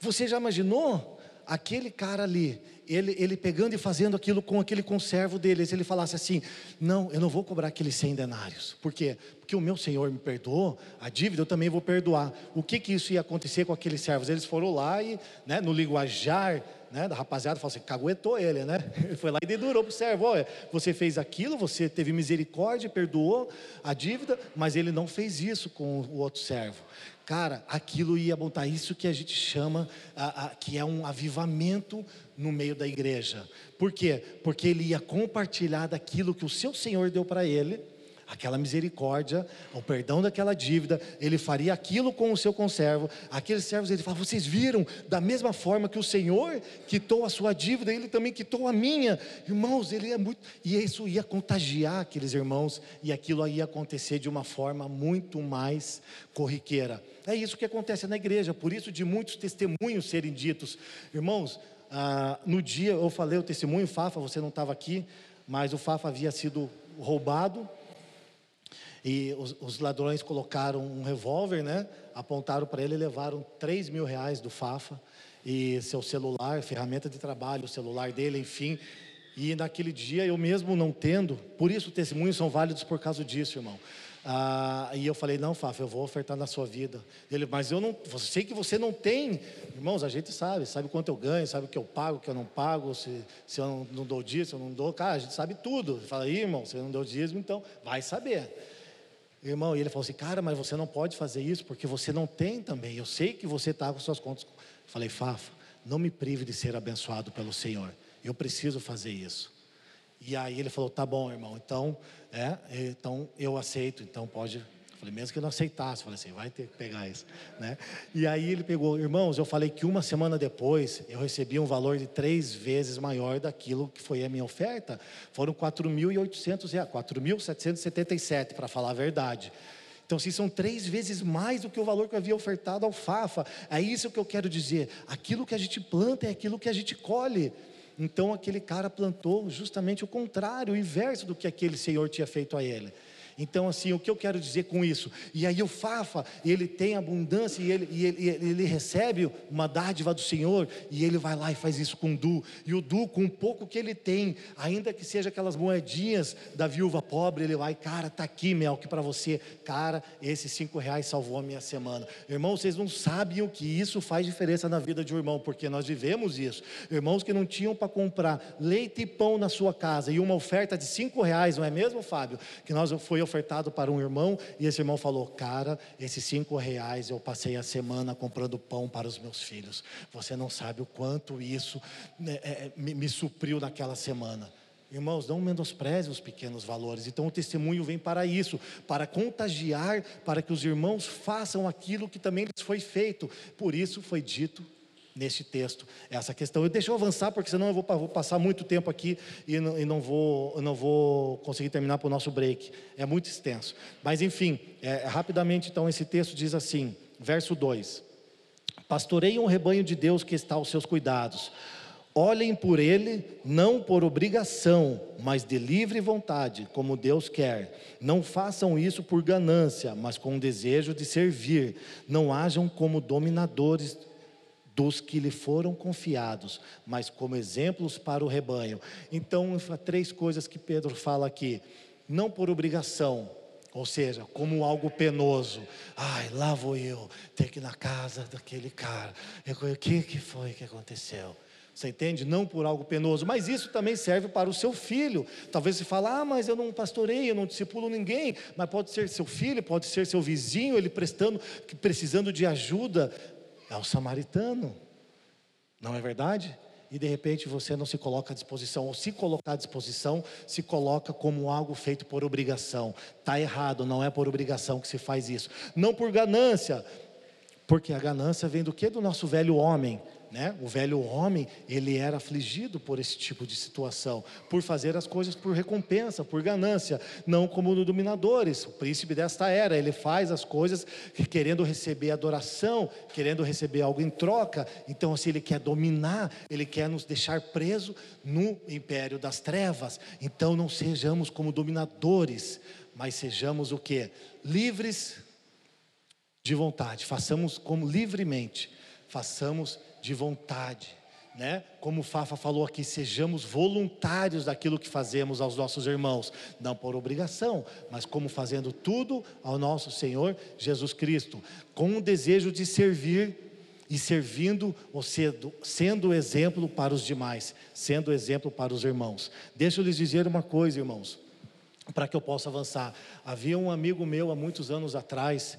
S2: Você já imaginou aquele cara ali? Ele, ele pegando e fazendo aquilo com aquele conservo dele, se ele falasse assim: Não, eu não vou cobrar aqueles 100 denários, por quê? Porque o meu senhor me perdoou, a dívida eu também vou perdoar. O que que isso ia acontecer com aqueles servos? Eles foram lá e, né, no linguajar né, da rapaziada, falou assim: caguetou ele, né? Ele foi lá e dedurou para o servo: Olha, você fez aquilo, você teve misericórdia, perdoou a dívida, mas ele não fez isso com o outro servo. Cara, aquilo ia montar isso que a gente chama, a, a, que é um avivamento no meio da igreja. Por quê? Porque ele ia compartilhar daquilo que o seu Senhor deu para ele, aquela misericórdia, o perdão daquela dívida, ele faria aquilo com o seu conservo. Aqueles servos, ele fala: vocês viram, da mesma forma que o Senhor quitou a sua dívida, ele também quitou a minha. Irmãos, ele é muito. E isso ia contagiar aqueles irmãos, e aquilo ia acontecer de uma forma muito mais corriqueira. É isso que acontece na igreja, por isso de muitos testemunhos serem ditos. Irmãos, ah, no dia eu falei o testemunho, Fafa, você não estava aqui, mas o Fafa havia sido roubado e os, os ladrões colocaram um revólver, né? Apontaram para ele e levaram 3 mil reais do Fafa e seu celular, ferramenta de trabalho, o celular dele, enfim. E naquele dia eu mesmo não tendo, por isso testemunhos são válidos por causa disso, irmão. Ah, e eu falei, não, Fafa, eu vou ofertar na sua vida. Ele, mas eu não, sei que você não tem. Irmãos, a gente sabe, sabe quanto eu ganho, sabe o que eu pago, o que eu não pago, se, se eu não, dou dízimo, se eu não dou. Cara, a gente sabe tudo. Fala, irmão, você não deu dízimo, então vai saber. Irmão, e ele falou assim, cara, mas você não pode fazer isso porque você não tem também. Eu sei que você está com suas contas. Eu falei, Fafa, não me prive de ser abençoado pelo Senhor. Eu preciso fazer isso. E aí ele falou: tá bom, irmão, então, é, então eu aceito, então pode. Eu falei, mesmo que eu não aceitasse, eu falei assim, vai ter que pegar isso. Né? E aí ele pegou, irmãos, eu falei que uma semana depois eu recebi um valor de três vezes maior daquilo que foi a minha oferta. Foram 4.800 reais, 4.777, para falar a verdade. Então, se são três vezes mais do que o valor que eu havia ofertado ao Fafa, é isso que eu quero dizer. Aquilo que a gente planta é aquilo que a gente colhe. Então aquele cara plantou justamente o contrário, o inverso do que aquele senhor tinha feito a ele. Então, assim, o que eu quero dizer com isso? E aí o Fafa, ele tem abundância e ele, e ele, ele recebe uma dádiva do Senhor e ele vai lá e faz isso com o Du. E o Du, com o pouco que ele tem, ainda que seja aquelas moedinhas da viúva pobre, ele vai, cara, tá aqui, Mel, que para você, cara, esses cinco reais salvou a minha semana. Irmão, vocês não sabem o que isso faz diferença na vida de um irmão, porque nós vivemos isso. Irmãos que não tinham para comprar leite e pão na sua casa e uma oferta de cinco reais, não é mesmo, Fábio? Que nós foi ofertado para um irmão e esse irmão falou: Cara, esses cinco reais eu passei a semana comprando pão para os meus filhos. Você não sabe o quanto isso né, é, me, me supriu naquela semana. Irmãos, não menospreze os pequenos valores. Então o testemunho vem para isso, para contagiar, para que os irmãos façam aquilo que também lhes foi feito. Por isso foi dito neste texto essa questão. Deixa eu avançar, porque senão eu vou, vou passar muito tempo aqui e não, e não, vou, não vou conseguir terminar para o nosso break. É muito extenso. Mas enfim, é, rapidamente então esse texto diz assim, verso 2: Pastorei um rebanho de Deus que está aos seus cuidados. Olhem por ele, não por obrigação, mas de livre vontade, como Deus quer. Não façam isso por ganância, mas com o desejo de servir. Não hajam como dominadores dos que lhe foram confiados, mas como exemplos para o rebanho. Então, três coisas que Pedro fala aqui: não por obrigação, ou seja, como algo penoso. Ai, lá vou eu ter que ir na casa daquele cara. O que, que foi que aconteceu? Você entende? Não por algo penoso, mas isso também serve para o seu filho. Talvez você fale, ah, mas eu não pastorei, eu não discipulo ninguém. Mas pode ser seu filho, pode ser seu vizinho, ele prestando, precisando de ajuda é o samaritano, não é verdade? E de repente você não se coloca à disposição, ou se colocar à disposição, se coloca como algo feito por obrigação. Está errado, não é por obrigação que se faz isso. Não por ganância, porque a ganância vem do que? Do nosso velho homem, né? O velho homem, ele era afligido por esse tipo de situação, por fazer as coisas por recompensa, por ganância, não como no dominadores. O príncipe desta era, ele faz as coisas querendo receber adoração, querendo receber algo em troca. Então, assim, ele quer dominar, ele quer nos deixar preso no império das trevas. Então, não sejamos como dominadores, mas sejamos o que? Livres de vontade. Façamos como livremente, façamos de vontade, né? Como o Fafa falou aqui, sejamos voluntários daquilo que fazemos aos nossos irmãos, não por obrigação, mas como fazendo tudo ao nosso Senhor Jesus Cristo, com o desejo de servir e servindo ou sendo, sendo exemplo para os demais, sendo exemplo para os irmãos. Deixa eu lhes dizer uma coisa, irmãos, para que eu possa avançar. Havia um amigo meu há muitos anos atrás,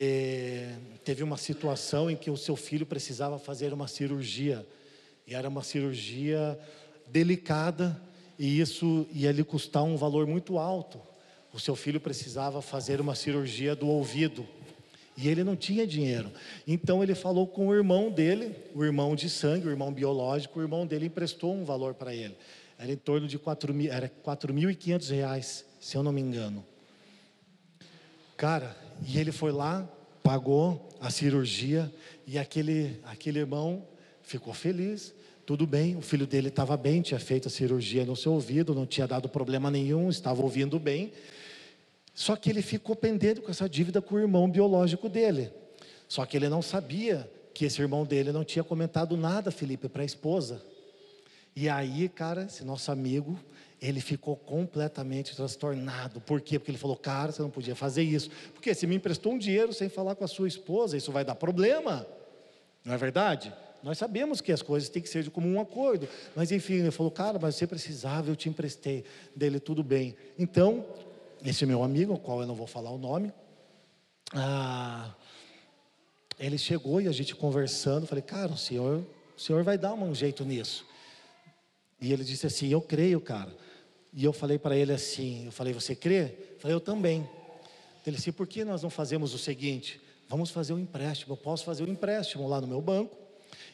S2: é, teve uma situação em que o seu filho precisava fazer uma cirurgia, e era uma cirurgia delicada, e isso ia lhe custar um valor muito alto. O seu filho precisava fazer uma cirurgia do ouvido, e ele não tinha dinheiro. Então ele falou com o irmão dele, o irmão de sangue, o irmão biológico, o irmão dele emprestou um valor para ele. Era em torno de 4 mil, era 4.500 reais, se eu não me engano. Cara, e ele foi lá, pagou a cirurgia e aquele, aquele irmão ficou feliz. Tudo bem, o filho dele estava bem, tinha feito a cirurgia no seu ouvido, não tinha dado problema nenhum, estava ouvindo bem. Só que ele ficou pendendo com essa dívida com o irmão biológico dele. Só que ele não sabia que esse irmão dele não tinha comentado nada, Felipe, para a esposa. E aí, cara, esse nosso amigo, ele ficou completamente transtornado. Por quê? Porque ele falou, cara, você não podia fazer isso. Porque se me emprestou um dinheiro sem falar com a sua esposa, isso vai dar problema. Não é verdade? Nós sabemos que as coisas têm que ser de comum acordo. Mas enfim, ele falou, cara, mas você precisava, eu te emprestei. Dele, tudo bem. Então, esse meu amigo, ao qual eu não vou falar o nome, ah, ele chegou e a gente conversando, falei, cara, o senhor, o senhor vai dar um jeito nisso. E ele disse assim, eu creio, cara. E eu falei para ele assim, eu falei, você crê? Eu falei, eu também. Ele disse, por que nós não fazemos o seguinte? Vamos fazer um empréstimo, eu posso fazer um empréstimo lá no meu banco,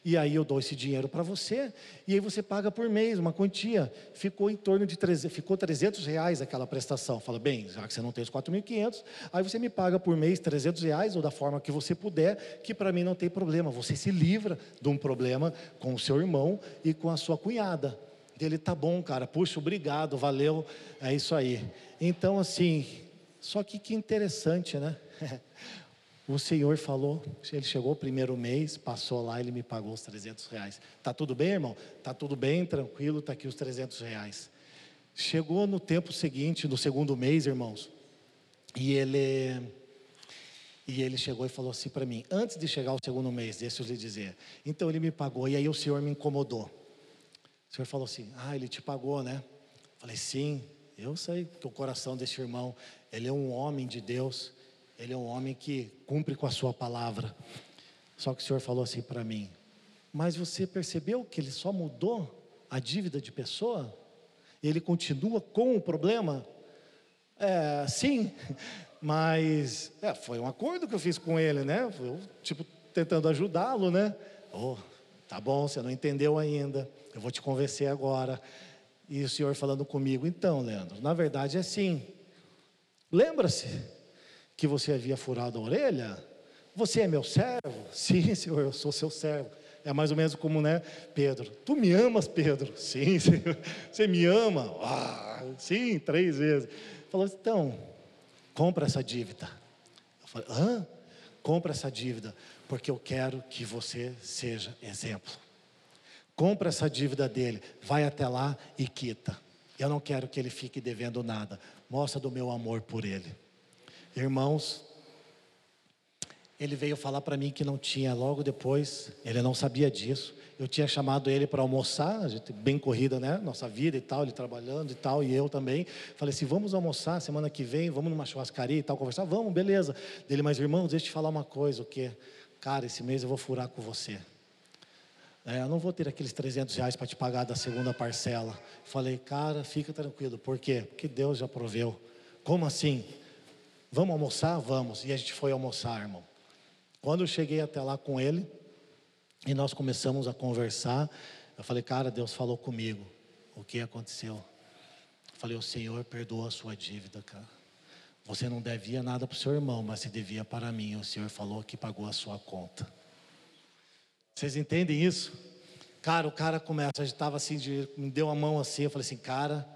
S2: e aí eu dou esse dinheiro para você, e aí você paga por mês uma quantia. Ficou em torno de 300, ficou 300 reais aquela prestação. Fala, bem, já que você não tem os 4.500, aí você me paga por mês 300 reais, ou da forma que você puder, que para mim não tem problema. Você se livra de um problema com o seu irmão e com a sua cunhada. Ele tá bom, cara. Puxa, obrigado, valeu. É isso aí. Então, assim, Só que que interessante, né? O Senhor falou, ele chegou o primeiro mês, passou lá, ele me pagou os 300 reais. Tá tudo bem, irmão? Tá tudo bem, tranquilo, tá aqui os 300 reais. Chegou no tempo seguinte, no segundo mês, irmãos, e ele e ele chegou e falou assim para mim, antes de chegar o segundo mês, deixa eu lhe dizer. Então ele me pagou e aí o Senhor me incomodou. O Senhor falou assim: "Ah, ele te pagou, né?" Falei: "Sim, eu sei que o coração desse irmão, ele é um homem de Deus." Ele é um homem que cumpre com a sua palavra. Só que o Senhor falou assim para mim: Mas você percebeu que ele só mudou a dívida de pessoa? Ele continua com o problema? É, sim, mas é, foi um acordo que eu fiz com ele, né? Eu, tipo, tentando ajudá-lo, né? Oh, tá bom, você não entendeu ainda, eu vou te convencer agora. E o Senhor falando comigo, então, Leandro, na verdade é assim. Lembra-se, que você havia furado a orelha? Você é meu servo? Sim, Senhor, eu sou seu servo. É mais ou menos como, né, Pedro? Tu me amas, Pedro? Sim, Senhor. Você me ama? Ah, sim, três vezes. Falou, então, compra essa dívida. Eu falei, hã? Compra essa dívida, porque eu quero que você seja exemplo. Compra essa dívida dele, vai até lá e quita. Eu não quero que ele fique devendo nada. Mostra do meu amor por ele. Irmãos, ele veio falar para mim que não tinha logo depois, ele não sabia disso. Eu tinha chamado ele para almoçar, a gente bem corrida, né? Nossa vida e tal, ele trabalhando e tal, e eu também. Falei assim: vamos almoçar semana que vem, vamos numa churrascaria e tal, conversar? Vamos, beleza. Dele, mas irmãos, deixa eu te falar uma coisa: o que? Cara, esse mês eu vou furar com você. É, eu não vou ter aqueles 300 reais para te pagar da segunda parcela. Falei, cara, fica tranquilo. Por quê? Porque Deus já proveu. Como assim? Vamos almoçar? Vamos. E a gente foi almoçar, irmão. Quando eu cheguei até lá com ele, e nós começamos a conversar, eu falei, cara, Deus falou comigo. O que aconteceu? Eu falei, o Senhor perdoa a sua dívida, cara. Você não devia nada para o seu irmão, mas se devia para mim. O Senhor falou que pagou a sua conta. Vocês entendem isso? Cara, o cara começa, a gente estava assim, de, me deu a mão assim, eu falei assim, cara,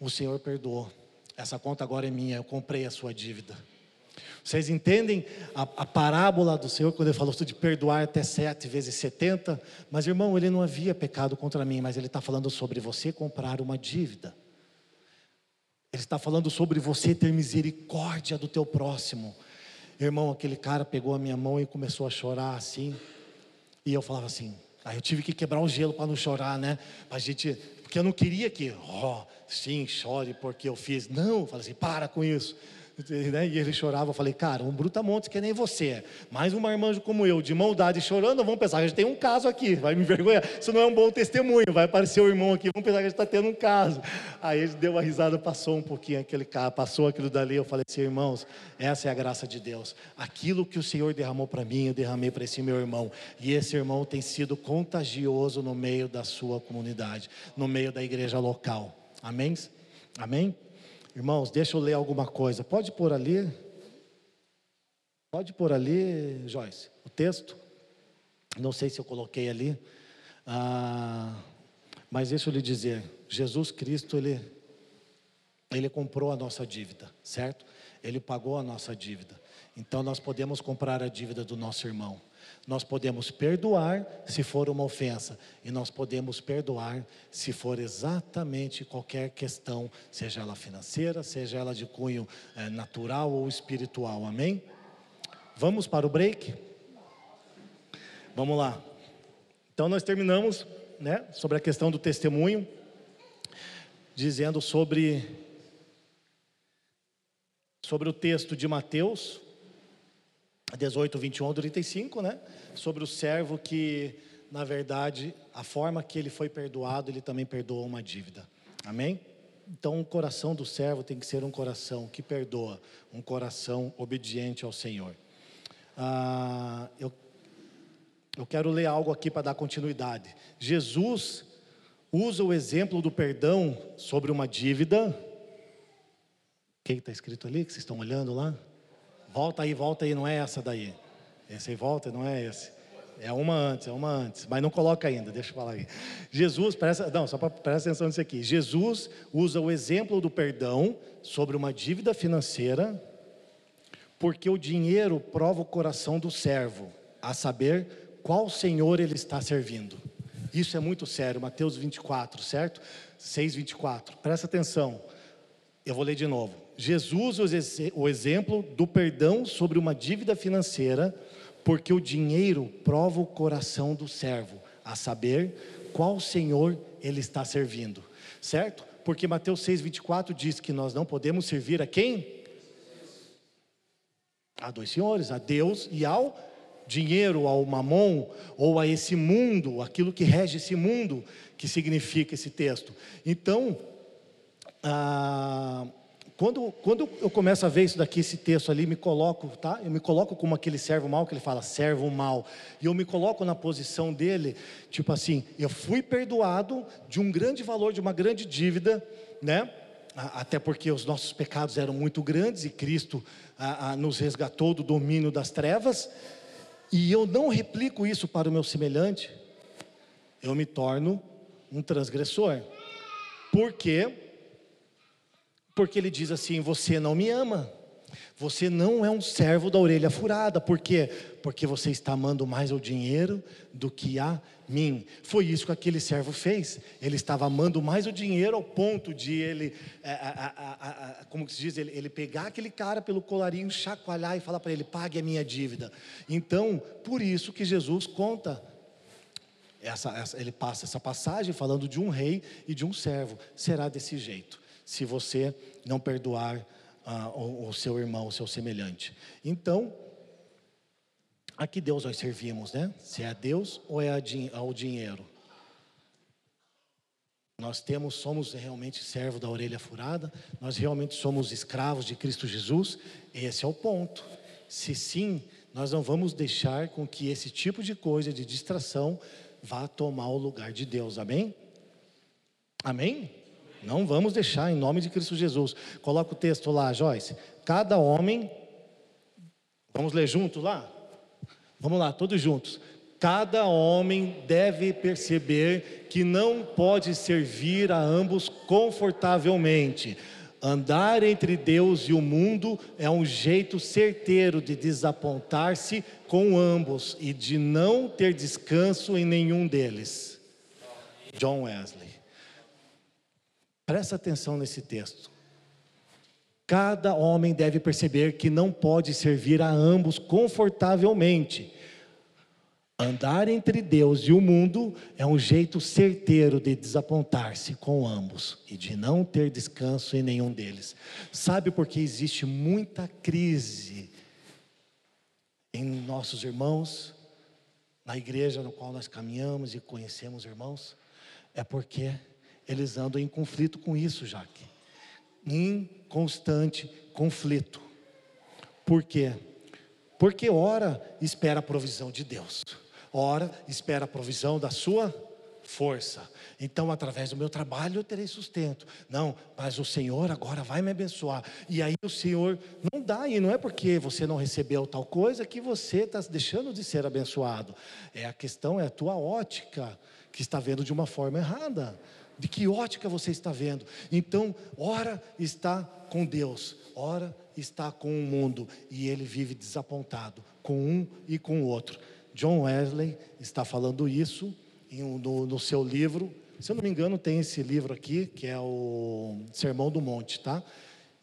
S2: o Senhor perdoou. Essa conta agora é minha, eu comprei a sua dívida. Vocês entendem a, a parábola do Senhor quando ele falou de perdoar até sete vezes setenta? Mas irmão, ele não havia pecado contra mim, mas ele está falando sobre você comprar uma dívida. Ele está falando sobre você ter misericórdia do teu próximo. Irmão, aquele cara pegou a minha mão e começou a chorar assim. E eu falava assim, aí eu tive que quebrar o gelo para não chorar, né? A gente, porque eu não queria que, ó, oh, sim, chore porque eu fiz. Não, eu falei assim, para com isso. Né? E ele chorava, eu falei, cara, um brutamontes que nem você, mais um marmanjo como eu, de mão dada e chorando, vamos pensar que a gente tem um caso aqui, vai me envergonhar, isso não é um bom testemunho, vai aparecer o irmão aqui, vamos pensar que a gente está tendo um caso. Aí ele deu uma risada, passou um pouquinho aquele cara, passou aquilo dali, eu falei assim, irmãos, essa é a graça de Deus, aquilo que o Senhor derramou para mim, eu derramei para esse meu irmão, e esse irmão tem sido contagioso no meio da sua comunidade, no meio da igreja local, amém? Amém? Irmãos, deixa eu ler alguma coisa. Pode pôr ali. Pode pôr ali, Joyce, o texto. Não sei se eu coloquei ali. Ah, mas deixa eu lhe dizer: Jesus Cristo, ele, ele comprou a nossa dívida, certo? Ele pagou a nossa dívida. Então nós podemos comprar a dívida do nosso irmão. Nós podemos perdoar se for uma ofensa, e nós podemos perdoar se for exatamente qualquer questão, seja ela financeira, seja ela de cunho é, natural ou espiritual. Amém? Vamos para o break? Vamos lá. Então nós terminamos, né, sobre a questão do testemunho, dizendo sobre sobre o texto de Mateus 18, 21 35, né? Sobre o servo que, na verdade, a forma que ele foi perdoado, ele também perdoou uma dívida. Amém? Então, o coração do servo tem que ser um coração que perdoa, um coração obediente ao Senhor. Ah, eu, eu quero ler algo aqui para dar continuidade. Jesus usa o exemplo do perdão sobre uma dívida. O que está escrito ali que vocês estão olhando lá? Volta aí, volta aí, não é essa daí. Esse aí volta, não é esse. É uma antes, é uma antes, mas não coloca ainda, deixa eu falar aí. Jesus, presta, não, só para prestar atenção nisso aqui. Jesus usa o exemplo do perdão sobre uma dívida financeira, Porque o dinheiro prova o coração do servo, a saber qual senhor ele está servindo. Isso é muito sério, Mateus 24, certo? 6, 24. Presta atenção. Eu vou ler de novo. Jesus o exemplo do perdão sobre uma dívida financeira, porque o dinheiro prova o coração do servo, a saber qual senhor ele está servindo, certo? Porque Mateus 6, 24 diz que nós não podemos servir a quem? A dois senhores, a Deus e ao dinheiro, ao mamon, ou a esse mundo, aquilo que rege esse mundo, que significa esse texto. Então, ah, quando, quando eu começo a ver isso daqui, esse texto ali, me coloco, tá? Eu me coloco como aquele servo mal que ele fala, servo mal. E eu me coloco na posição dele, tipo assim, eu fui perdoado de um grande valor, de uma grande dívida, né? Até porque os nossos pecados eram muito grandes e Cristo a, a, nos resgatou do domínio das trevas e eu não replico isso para o meu semelhante, eu me torno um transgressor. Por quê? Porque ele diz assim: Você não me ama. Você não é um servo da orelha furada. Por quê? Porque você está amando mais o dinheiro do que a mim. Foi isso que aquele servo fez. Ele estava amando mais o dinheiro ao ponto de ele, é, a, a, a, como se diz, ele, ele, pegar aquele cara pelo colarinho, chacoalhar e falar para ele: pague a minha dívida. Então, por isso que Jesus conta. Essa, essa, ele passa essa passagem falando de um rei e de um servo. Será desse jeito, se você não perdoar ah, o, o seu irmão, o seu semelhante. Então, a que Deus nós servimos, né? Se é a Deus ou é ao dinheiro? Nós temos, somos realmente servo da orelha furada? Nós realmente somos escravos de Cristo Jesus? Esse é o ponto. Se sim, nós não vamos deixar com que esse tipo de coisa de distração vá tomar o lugar de Deus. Amém? Amém? Não vamos deixar em nome de Cristo Jesus. Coloca o texto lá, Joyce. Cada homem, vamos ler juntos lá? Vamos lá, todos juntos. Cada homem deve perceber que não pode servir a ambos confortavelmente. Andar entre Deus e o mundo é um jeito certeiro de desapontar-se com ambos e de não ter descanso em nenhum deles. John Wesley. Presta atenção nesse texto. Cada homem deve perceber que não pode servir a ambos confortavelmente. Andar entre Deus e o mundo é um jeito certeiro de desapontar-se com ambos e de não ter descanso em nenhum deles. Sabe por que existe muita crise em nossos irmãos, na igreja no qual nós caminhamos e conhecemos irmãos? É porque eles andam em conflito com isso, Jaque. Em constante conflito. Por quê? Porque ora espera a provisão de Deus, ora espera a provisão da sua força. Então, através do meu trabalho eu terei sustento. Não, mas o Senhor agora vai me abençoar. E aí o Senhor não dá, e não é porque você não recebeu tal coisa que você está deixando de ser abençoado. É a questão, é a tua ótica que está vendo de uma forma errada de que ótica você está vendo. Então, ora está com Deus, ora está com o mundo, e ele vive desapontado com um e com o outro. John Wesley está falando isso no, no seu livro. Se eu não me engano, tem esse livro aqui, que é o Sermão do Monte, tá?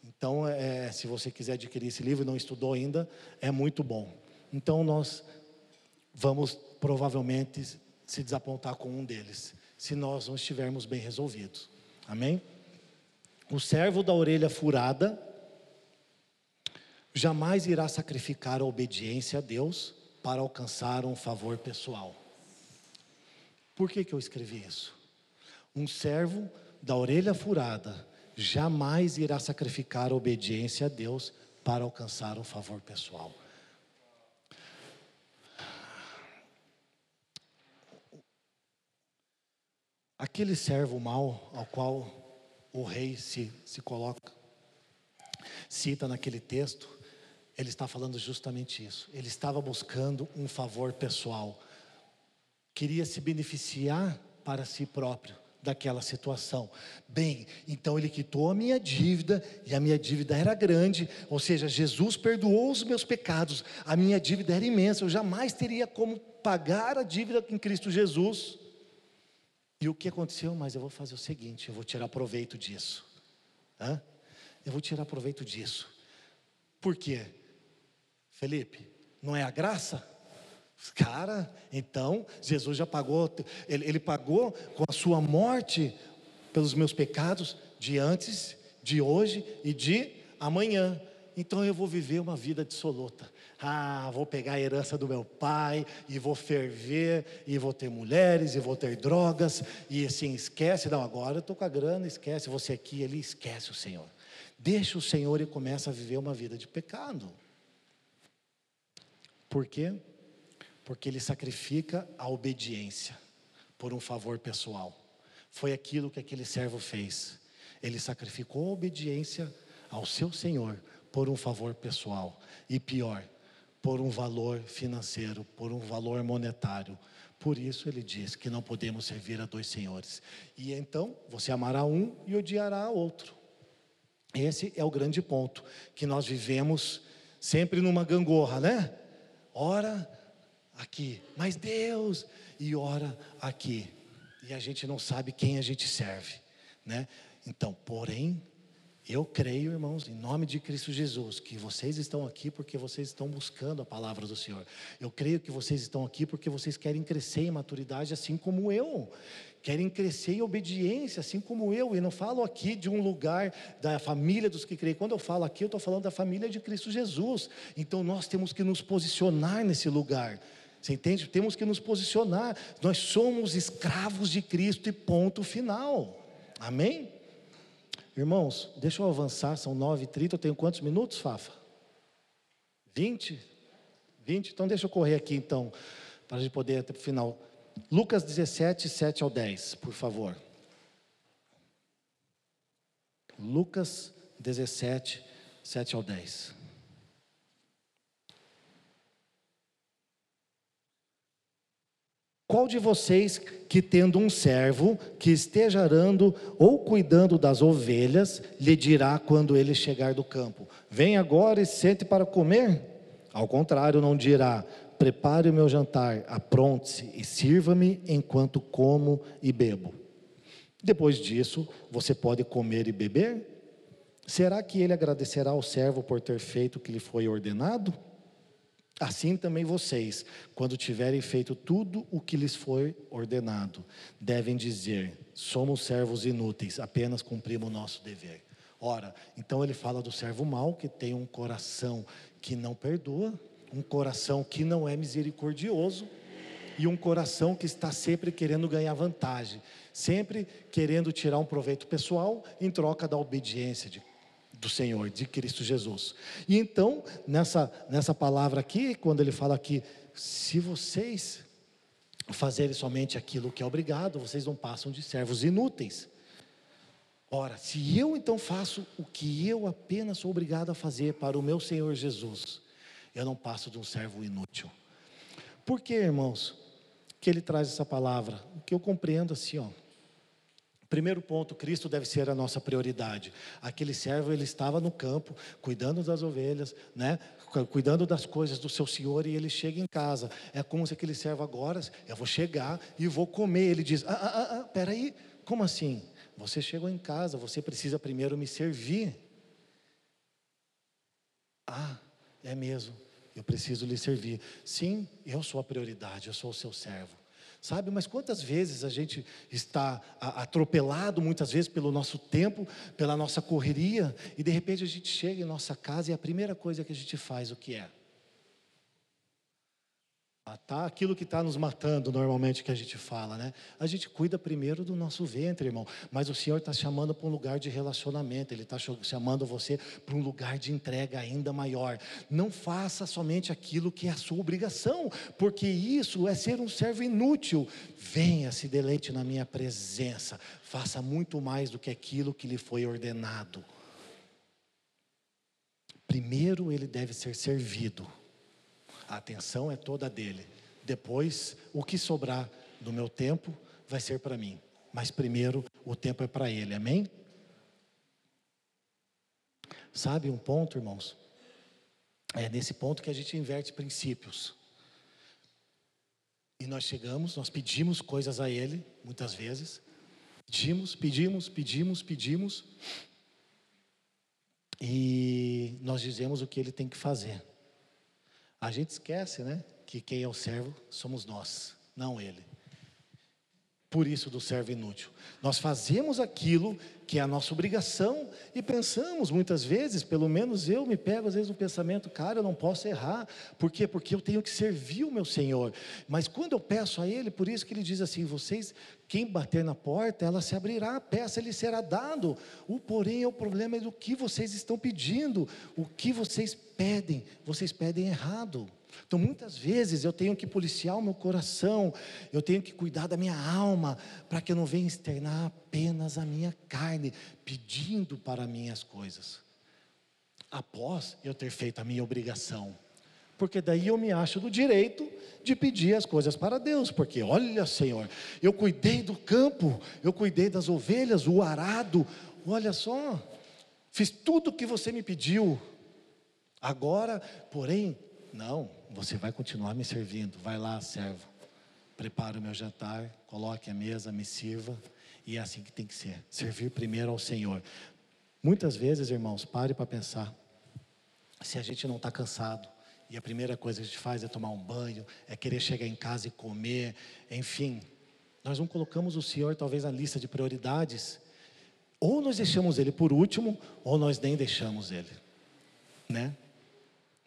S2: Então, é, se você quiser adquirir esse livro e não estudou ainda, é muito bom. Então, nós vamos provavelmente se desapontar com um deles se nós não estivermos bem resolvidos. Amém? O servo da orelha furada jamais irá sacrificar a obediência a Deus para alcançar um favor pessoal. Por que, que eu escrevi isso? Um servo da orelha furada jamais irá sacrificar a obediência a Deus para alcançar um favor pessoal. Aquele servo mau ao qual o rei se, se coloca, cita naquele texto, ele está falando justamente isso. Ele estava buscando um favor pessoal, queria se beneficiar para si próprio daquela situação. Bem, então ele quitou a minha dívida e a minha dívida era grande, ou seja, Jesus perdoou os meus pecados, a minha dívida era imensa, eu jamais teria como pagar a dívida em Cristo Jesus. E o que aconteceu? Mas eu vou fazer o seguinte: eu vou tirar proveito disso. Hã? Eu vou tirar proveito disso. Por quê? Felipe, não é a graça? Cara, então Jesus já pagou, ele, ele pagou com a sua morte pelos meus pecados de antes, de hoje e de amanhã. Então eu vou viver uma vida dissoluta. Ah, vou pegar a herança do meu pai e vou ferver, e vou ter mulheres, e vou ter drogas, e assim, esquece, não, agora eu estou com a grana, esquece, você aqui, ele esquece o Senhor. Deixa o Senhor e começa a viver uma vida de pecado. Por quê? Porque ele sacrifica a obediência por um favor pessoal. Foi aquilo que aquele servo fez. Ele sacrificou a obediência ao seu Senhor por um favor pessoal. E pior, por um valor financeiro, por um valor monetário. Por isso ele diz que não podemos servir a dois senhores. E então você amará um e odiará outro. Esse é o grande ponto que nós vivemos sempre numa gangorra, né? Ora aqui, mas Deus, e ora aqui. E a gente não sabe quem a gente serve, né? Então, porém, eu creio, irmãos, em nome de Cristo Jesus, que vocês estão aqui porque vocês estão buscando a palavra do Senhor. Eu creio que vocês estão aqui porque vocês querem crescer em maturidade, assim como eu. Querem crescer em obediência, assim como eu. E não falo aqui de um lugar da família dos que creem. Quando eu falo aqui, eu estou falando da família de Cristo Jesus. Então nós temos que nos posicionar nesse lugar. Você entende? Temos que nos posicionar. Nós somos escravos de Cristo e ponto final. Amém? Irmãos, deixa eu avançar, são 9h30, eu tenho quantos minutos, Fafa? 20? 20? Então deixa eu correr aqui então, para a gente poder até o final. Lucas 17, 7 ao 10, por favor. Lucas 17, 7 ao 10. Qual de vocês que tendo um servo que esteja arando ou cuidando das ovelhas, lhe dirá quando ele chegar do campo: Vem agora e sente para comer? Ao contrário, não dirá: Prepare o meu jantar, apronte-se e sirva-me enquanto como e bebo. Depois disso, você pode comer e beber? Será que ele agradecerá ao servo por ter feito o que lhe foi ordenado? Assim também vocês, quando tiverem feito tudo o que lhes foi ordenado, devem dizer: somos servos inúteis, apenas cumprimos o nosso dever. Ora, então ele fala do servo mau que tem um coração que não perdoa, um coração que não é misericordioso e um coração que está sempre querendo ganhar vantagem, sempre querendo tirar um proveito pessoal em troca da obediência de do Senhor, de Cristo Jesus. E então, nessa, nessa palavra aqui, quando ele fala aqui, se vocês fazerem somente aquilo que é obrigado, vocês não passam de servos inúteis. Ora, se eu então faço o que eu apenas sou obrigado a fazer para o meu Senhor Jesus, eu não passo de um servo inútil. Por que, irmãos, que ele traz essa palavra? O que eu compreendo assim, ó. Primeiro ponto, Cristo deve ser a nossa prioridade. Aquele servo, ele estava no campo, cuidando das ovelhas, né? cuidando das coisas do seu senhor, e ele chega em casa. É como se aquele servo agora, eu vou chegar e vou comer. Ele diz: Ah, ah, ah, ah peraí, como assim? Você chegou em casa, você precisa primeiro me servir. Ah, é mesmo, eu preciso lhe servir. Sim, eu sou a prioridade, eu sou o seu servo. Sabe, mas quantas vezes a gente está atropelado, muitas vezes pelo nosso tempo, pela nossa correria, e de repente a gente chega em nossa casa e a primeira coisa que a gente faz, o que é? Matar aquilo que está nos matando, normalmente, que a gente fala, né? A gente cuida primeiro do nosso ventre, irmão. Mas o Senhor está chamando para um lugar de relacionamento, Ele está chamando você para um lugar de entrega ainda maior. Não faça somente aquilo que é a sua obrigação, porque isso é ser um servo inútil. Venha, se deleite na minha presença. Faça muito mais do que aquilo que lhe foi ordenado. Primeiro ele deve ser servido a atenção é toda dele. Depois, o que sobrar do meu tempo vai ser para mim. mas primeiro o tempo é para Ele, amém? Sabe um ponto, irmãos? É nesse ponto que a gente inverte princípios. E nós chegamos, nós pedimos coisas a Ele, muitas vezes. Pedimos, pedimos, pedimos, pedimos. E nós dizemos o que Ele tem que fazer. A gente esquece, né? Que quem é o servo somos nós, não Ele por isso do servo inútil. Nós fazemos aquilo que é a nossa obrigação e pensamos muitas vezes, pelo menos eu me pego às vezes no pensamento, cara, eu não posso errar. Por quê? Porque eu tenho que servir o meu Senhor. Mas quando eu peço a Ele, por isso que Ele diz assim: vocês, quem bater na porta, ela se abrirá, peça, lhe será dado. O porém é o problema é do que vocês estão pedindo, o que vocês pedem, vocês pedem errado. Então, muitas vezes eu tenho que policiar o meu coração, eu tenho que cuidar da minha alma, para que eu não venha externar apenas a minha carne, pedindo para mim as coisas, após eu ter feito a minha obrigação. Porque daí eu me acho do direito de pedir as coisas para Deus, porque olha, Senhor, eu cuidei do campo, eu cuidei das ovelhas, o arado, olha só, fiz tudo o que você me pediu. Agora, porém, não, você vai continuar me servindo. Vai lá, servo. Prepare o meu jantar, coloque a mesa, me sirva. E é assim que tem que ser. Servir primeiro ao Senhor. Muitas vezes, irmãos, pare para pensar. Se a gente não está cansado, e a primeira coisa que a gente faz é tomar um banho, é querer chegar em casa e comer, enfim, nós não colocamos o Senhor talvez na lista de prioridades. Ou nós deixamos Ele por último, ou nós nem deixamos Ele, né?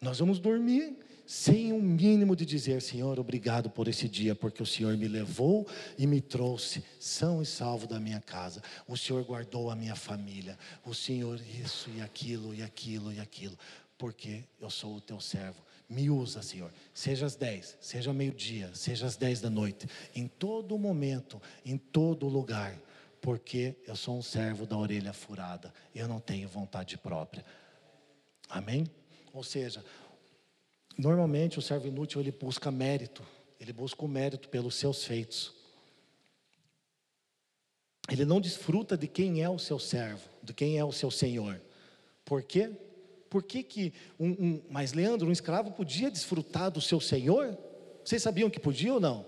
S2: Nós vamos dormir sem um mínimo de dizer, Senhor, obrigado por esse dia, porque o Senhor me levou e me trouxe são e salvo da minha casa. O Senhor guardou a minha família. O Senhor isso e aquilo e aquilo e aquilo, porque eu sou o teu servo. Me usa, Senhor. Seja às dez, seja meio-dia, seja às dez da noite, em todo momento, em todo lugar, porque eu sou um servo da orelha furada. Eu não tenho vontade própria. Amém? Ou seja, normalmente o servo inútil ele busca mérito, ele busca o mérito pelos seus feitos. Ele não desfruta de quem é o seu servo, de quem é o seu senhor. Por quê? Por que, que um, um, mas Leandro, um escravo podia desfrutar do seu senhor? Vocês sabiam que podia ou não?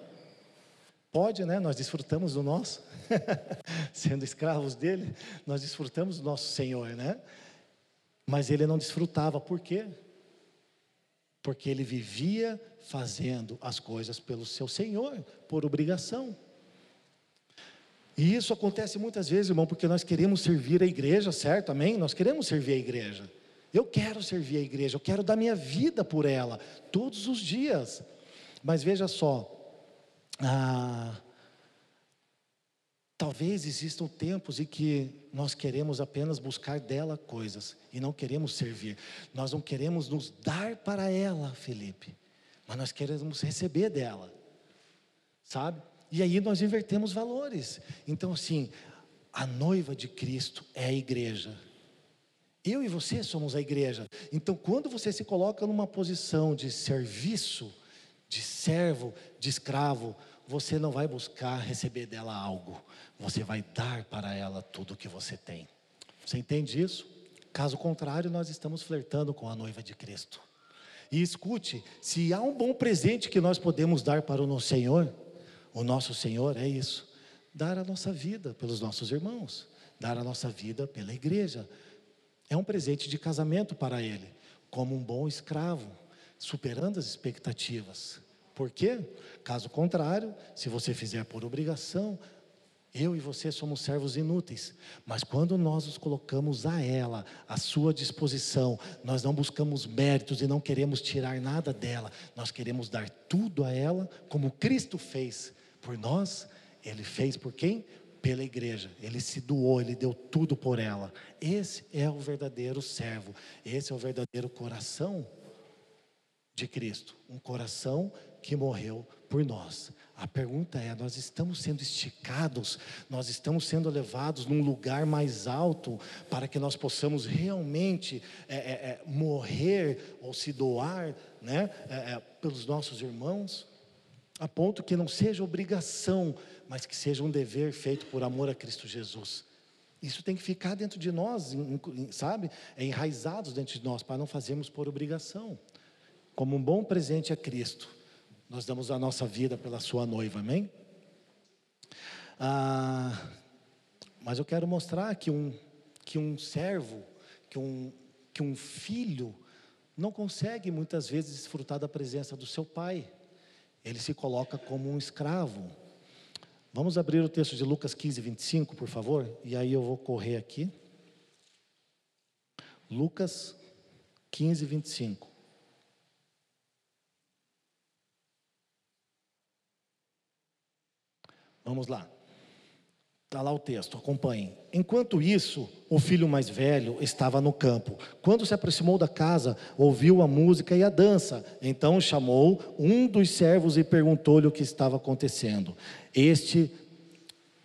S2: Pode, né? Nós desfrutamos do nosso, sendo escravos dele, nós desfrutamos do nosso Senhor, né? Mas ele não desfrutava, por quê? Porque ele vivia fazendo as coisas pelo seu Senhor, por obrigação. E isso acontece muitas vezes, irmão, porque nós queremos servir a igreja, certo? Amém? Nós queremos servir a igreja. Eu quero servir a igreja, eu quero dar minha vida por ela, todos os dias. Mas veja só, ah, Talvez existam tempos em que nós queremos apenas buscar dela coisas e não queremos servir. Nós não queremos nos dar para ela, Felipe, mas nós queremos receber dela, sabe? E aí nós invertemos valores. Então, assim, a noiva de Cristo é a igreja. Eu e você somos a igreja. Então, quando você se coloca numa posição de serviço, de servo, de escravo, você não vai buscar receber dela algo, você vai dar para ela tudo o que você tem. Você entende isso? Caso contrário, nós estamos flertando com a noiva de Cristo. E escute: se há um bom presente que nós podemos dar para o nosso Senhor, o nosso Senhor é isso: dar a nossa vida pelos nossos irmãos, dar a nossa vida pela igreja. É um presente de casamento para Ele, como um bom escravo, superando as expectativas. Por quê? Caso contrário, se você fizer por obrigação, eu e você somos servos inúteis, mas quando nós nos colocamos a ela, à sua disposição, nós não buscamos méritos e não queremos tirar nada dela, nós queremos dar tudo a ela, como Cristo fez por nós, ele fez por quem? Pela igreja, ele se doou, ele deu tudo por ela. Esse é o verdadeiro servo, esse é o verdadeiro coração de Cristo, um coração que morreu por nós. A pergunta é: nós estamos sendo esticados, nós estamos sendo levados num lugar mais alto para que nós possamos realmente é, é, é, morrer ou se doar né, é, é, pelos nossos irmãos? a ponto que não seja obrigação, mas que seja um dever feito por amor a Cristo Jesus. Isso tem que ficar dentro de nós, sabe? Enraizados dentro de nós, para não fazermos por obrigação. Como um bom presente a Cristo, nós damos a nossa vida pela sua noiva, amém? Ah, mas eu quero mostrar que um, que um servo, que um, que um filho, não consegue muitas vezes desfrutar da presença do seu pai. Ele se coloca como um escravo. Vamos abrir o texto de Lucas 15, 25, por favor? E aí eu vou correr aqui. Lucas 15, 25. Vamos lá. Está lá o texto, acompanhem. Enquanto isso, o filho mais velho estava no campo. Quando se aproximou da casa, ouviu a música e a dança. Então chamou um dos servos e perguntou-lhe o que estava acontecendo. Este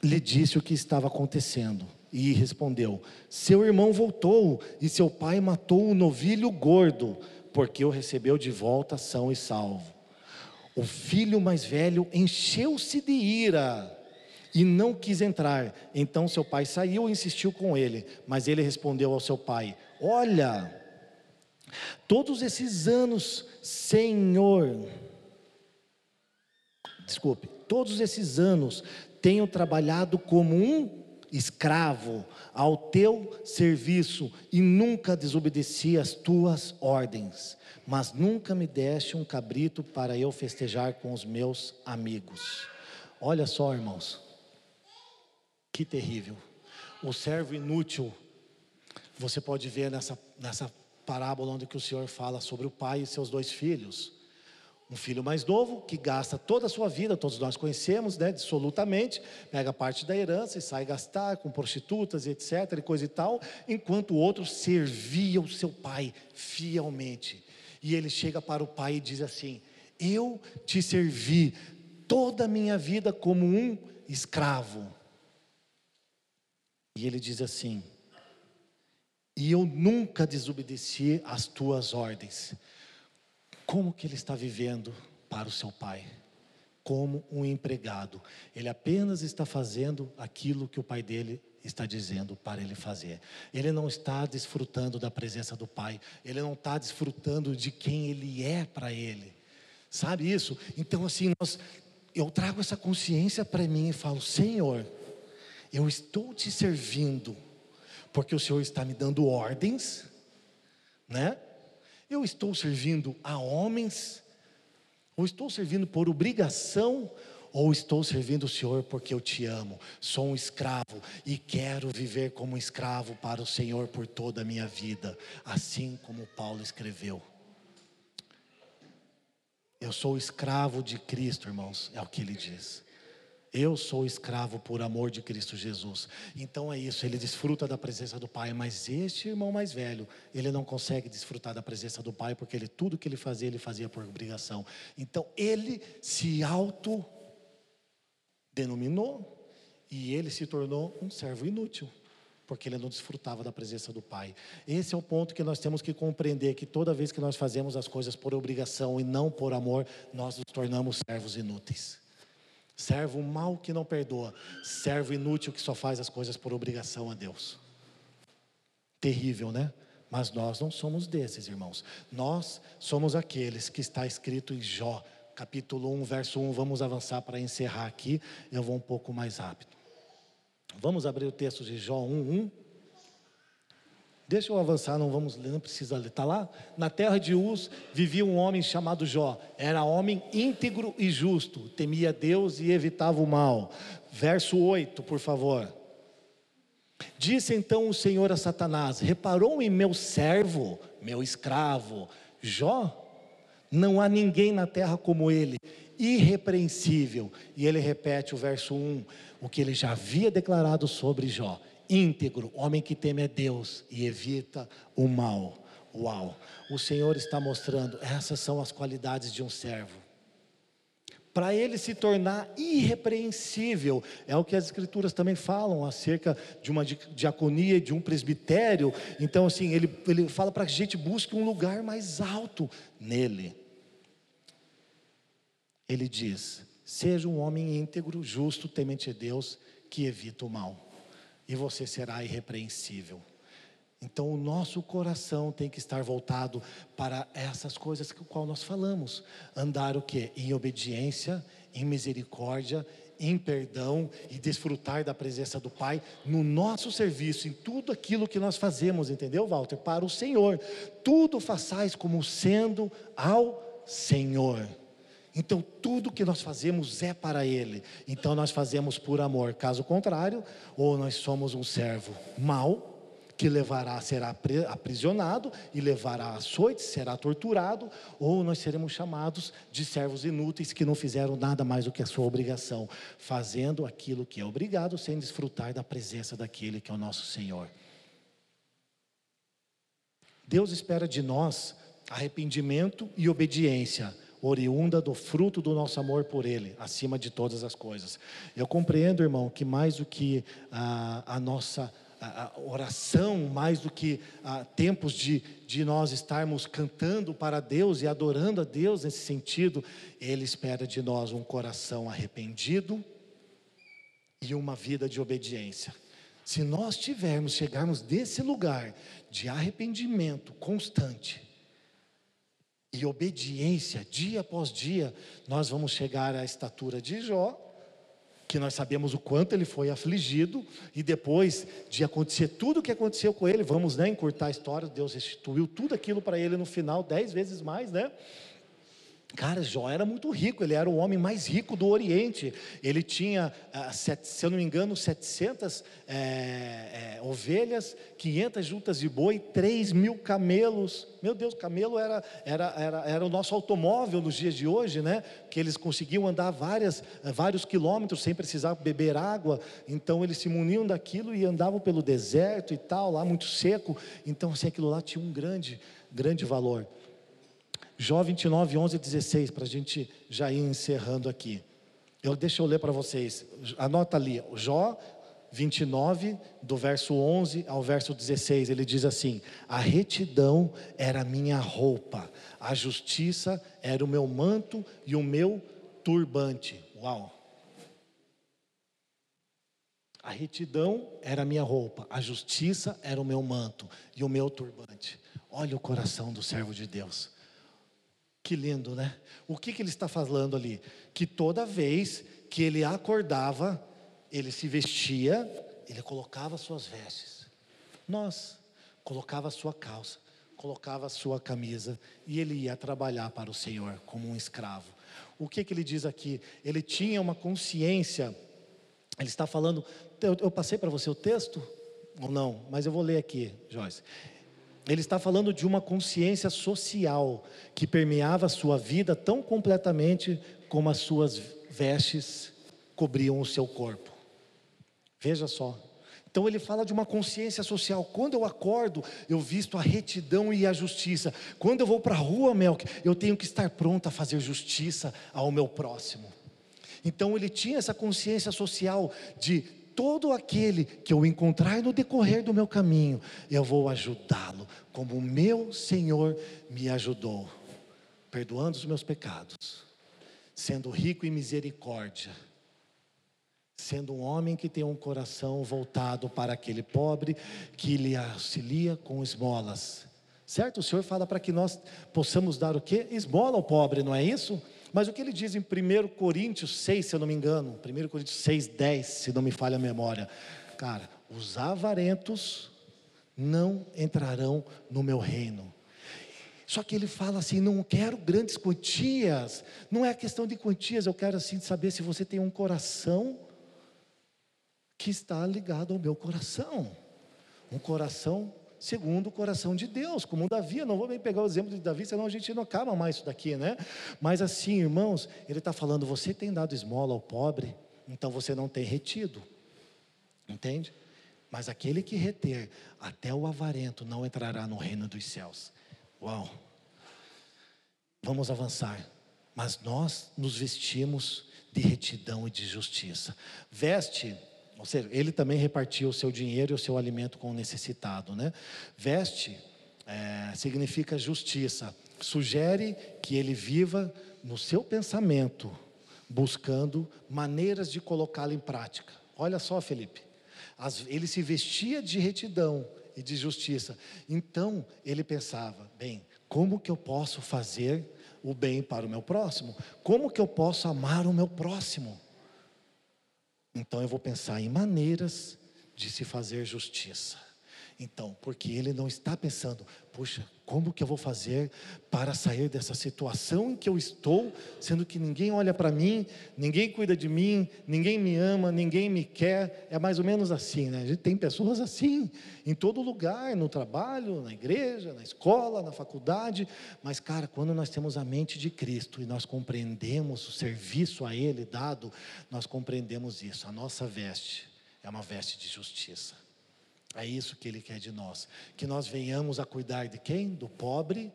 S2: lhe disse o que estava acontecendo. E respondeu: Seu irmão voltou e seu pai matou um novilho gordo, porque o recebeu de volta são e salvo. O filho mais velho encheu-se de ira e não quis entrar. Então seu pai saiu e insistiu com ele, mas ele respondeu ao seu pai: Olha, todos esses anos, Senhor, desculpe, todos esses anos tenho trabalhado como um escravo ao teu serviço e nunca desobedeci as tuas ordens, mas nunca me deste um cabrito para eu festejar com os meus amigos. Olha só, irmãos, que terrível. O servo inútil, você pode ver nessa, nessa parábola onde que o Senhor fala sobre o pai e seus dois filhos. Um filho mais novo que gasta toda a sua vida, todos nós conhecemos, né, dissolutamente, pega parte da herança e sai gastar com prostitutas e etc, e coisa e tal, enquanto o outro servia o seu pai fielmente. E ele chega para o pai e diz assim: Eu te servi toda a minha vida como um escravo. E ele diz assim: E eu nunca desobedeci às tuas ordens. Como que ele está vivendo para o seu pai? Como um empregado. Ele apenas está fazendo aquilo que o pai dele está dizendo para ele fazer. Ele não está desfrutando da presença do pai. Ele não está desfrutando de quem ele é para ele. Sabe isso? Então, assim, nós, eu trago essa consciência para mim e falo: Senhor eu estou te servindo porque o Senhor está me dando ordens, né? Eu estou servindo a homens, ou estou servindo por obrigação, ou estou servindo o Senhor porque eu te amo. Sou um escravo e quero viver como um escravo para o Senhor por toda a minha vida, assim como Paulo escreveu. Eu sou escravo de Cristo, irmãos, é o que ele diz. Eu sou escravo por amor de Cristo Jesus. Então é isso, ele desfruta da presença do Pai, mas este irmão mais velho, ele não consegue desfrutar da presença do Pai, porque ele tudo que ele fazia, ele fazia por obrigação. Então ele se auto denominou e ele se tornou um servo inútil, porque ele não desfrutava da presença do Pai. Esse é o ponto que nós temos que compreender que toda vez que nós fazemos as coisas por obrigação e não por amor, nós nos tornamos servos inúteis. Servo mau que não perdoa, servo inútil que só faz as coisas por obrigação a Deus. Terrível, né? Mas nós não somos desses, irmãos. Nós somos aqueles que está escrito em Jó, capítulo 1, verso 1. Vamos avançar para encerrar aqui. Eu vou um pouco mais rápido. Vamos abrir o texto de Jó 1, 1. Deixa eu avançar, não vamos ler, não precisa ler. Está lá? Na terra de Uz vivia um homem chamado Jó. Era homem íntegro e justo, temia Deus e evitava o mal. Verso 8, por favor. Disse então o Senhor a Satanás: Reparou em meu servo, meu escravo, Jó? Não há ninguém na terra como ele, irrepreensível. E ele repete o verso 1, o que ele já havia declarado sobre Jó íntegro, homem que teme a Deus e evita o mal. Uau! O Senhor está mostrando, essas são as qualidades de um servo. Para ele se tornar irrepreensível, é o que as Escrituras também falam acerca de uma diaconia, de um presbitério. Então, assim, ele, ele fala para que a gente busque um lugar mais alto nele. ele diz: Seja um homem íntegro, justo, temente a Deus, que evita o mal, e você será irrepreensível. Então o nosso coração tem que estar voltado para essas coisas que o qual nós falamos. Andar o que? Em obediência, em misericórdia, em perdão e desfrutar da presença do Pai no nosso serviço, em tudo aquilo que nós fazemos, entendeu, Walter? Para o Senhor. Tudo façais como sendo ao Senhor. Então, tudo que nós fazemos é para Ele. Então, nós fazemos por amor. Caso contrário, ou nós somos um servo mau, que levará, será aprisionado e levará açoite, será torturado, ou nós seremos chamados de servos inúteis que não fizeram nada mais do que a sua obrigação, fazendo aquilo que é obrigado, sem desfrutar da presença daquele que é o nosso Senhor. Deus espera de nós arrependimento e obediência oriunda do fruto do nosso amor por Ele, acima de todas as coisas. Eu compreendo, irmão, que mais do que a, a nossa a oração, mais do que a, tempos de, de nós estarmos cantando para Deus e adorando a Deus nesse sentido, Ele espera de nós um coração arrependido e uma vida de obediência. Se nós tivermos, chegarmos desse lugar de arrependimento constante e obediência dia após dia, nós vamos chegar à estatura de Jó que nós sabemos o quanto ele foi afligido, e depois de acontecer tudo o que aconteceu com ele, vamos né, encurtar a história, Deus restituiu tudo aquilo para ele no final, dez vezes mais, né? Cara, Jó era muito rico, ele era o homem mais rico do Oriente. Ele tinha, ah, se eu não me engano, 700 é, é, ovelhas, 500 juntas de boi, 3 mil camelos. Meu Deus, camelo era, era, era, era o nosso automóvel nos dias de hoje, né? Que eles conseguiam andar várias, vários quilômetros sem precisar beber água. Então eles se muniam daquilo e andavam pelo deserto e tal, lá muito seco. Então, assim, aquilo lá tinha um grande, grande valor. Jó 29, 11 e 16, para a gente já ir encerrando aqui. Eu, deixa eu ler para vocês. Anota ali, Jó 29, do verso 11 ao verso 16, ele diz assim: A retidão era minha roupa, a justiça era o meu manto e o meu turbante. Uau! A retidão era minha roupa, a justiça era o meu manto e o meu turbante. Olha o coração do servo de Deus. Que lindo, né? O que, que ele está falando ali? Que toda vez que ele acordava, ele se vestia, ele colocava suas vestes. Nós colocava sua calça, colocava sua camisa e ele ia trabalhar para o Senhor como um escravo. O que, que ele diz aqui? Ele tinha uma consciência. Ele está falando. Eu, eu passei para você o texto ou não? Mas eu vou ler aqui, Joyce. Ele está falando de uma consciência social que permeava a sua vida tão completamente como as suas vestes cobriam o seu corpo. Veja só. Então ele fala de uma consciência social. Quando eu acordo, eu visto a retidão e a justiça. Quando eu vou para a rua, Melk, eu tenho que estar pronto a fazer justiça ao meu próximo. Então ele tinha essa consciência social de todo aquele que eu encontrar no decorrer do meu caminho, eu vou ajudá-lo, como o meu Senhor me ajudou, perdoando os meus pecados, sendo rico em misericórdia, sendo um homem que tem um coração voltado para aquele pobre que lhe auxilia com esmolas. Certo? O Senhor fala para que nós possamos dar o que? Esmola ao pobre, não é isso? Mas o que ele diz em 1 Coríntios 6, se eu não me engano, 1 Coríntios 6, 10, se não me falha a memória, cara, os avarentos não entrarão no meu reino. Só que ele fala assim: não quero grandes quantias, não é questão de quantias, eu quero assim saber se você tem um coração que está ligado ao meu coração, um coração segundo o coração de Deus, como Davi. Eu não vou bem pegar o exemplo de Davi, senão a gente não acaba mais isso daqui, né? Mas assim, irmãos, ele está falando: você tem dado esmola ao pobre, então você não tem retido, entende? Mas aquele que reter até o avarento não entrará no reino dos céus. Uau! Vamos avançar. Mas nós nos vestimos de retidão e de justiça. Veste ou seja, ele também repartia o seu dinheiro e o seu alimento com o necessitado. Né? Veste é, significa justiça. sugere que ele viva no seu pensamento, buscando maneiras de colocá-lo em prática. Olha só, Felipe, ele se vestia de retidão e de justiça. Então ele pensava: bem, como que eu posso fazer o bem para o meu próximo? Como que eu posso amar o meu próximo? Então eu vou pensar em maneiras de se fazer justiça. Então, porque ele não está pensando, puxa, como que eu vou fazer para sair dessa situação em que eu estou, sendo que ninguém olha para mim, ninguém cuida de mim, ninguém me ama, ninguém me quer. É mais ou menos assim, né? A gente tem pessoas assim em todo lugar, no trabalho, na igreja, na escola, na faculdade. Mas, cara, quando nós temos a mente de Cristo e nós compreendemos o serviço a Ele dado, nós compreendemos isso. A nossa veste é uma veste de justiça. É isso que Ele quer de nós. Que nós venhamos a cuidar de quem? Do pobre,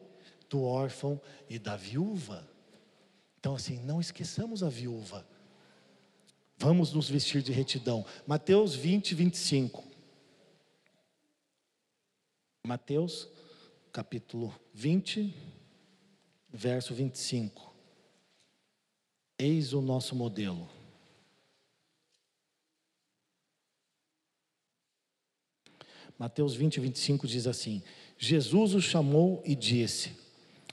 S2: do órfão e da viúva. Então, assim, não esqueçamos a viúva. Vamos nos vestir de retidão. Mateus 20, 25. Mateus, capítulo 20, verso 25. Eis o nosso modelo. Mateus 20, 25 diz assim: Jesus os chamou e disse: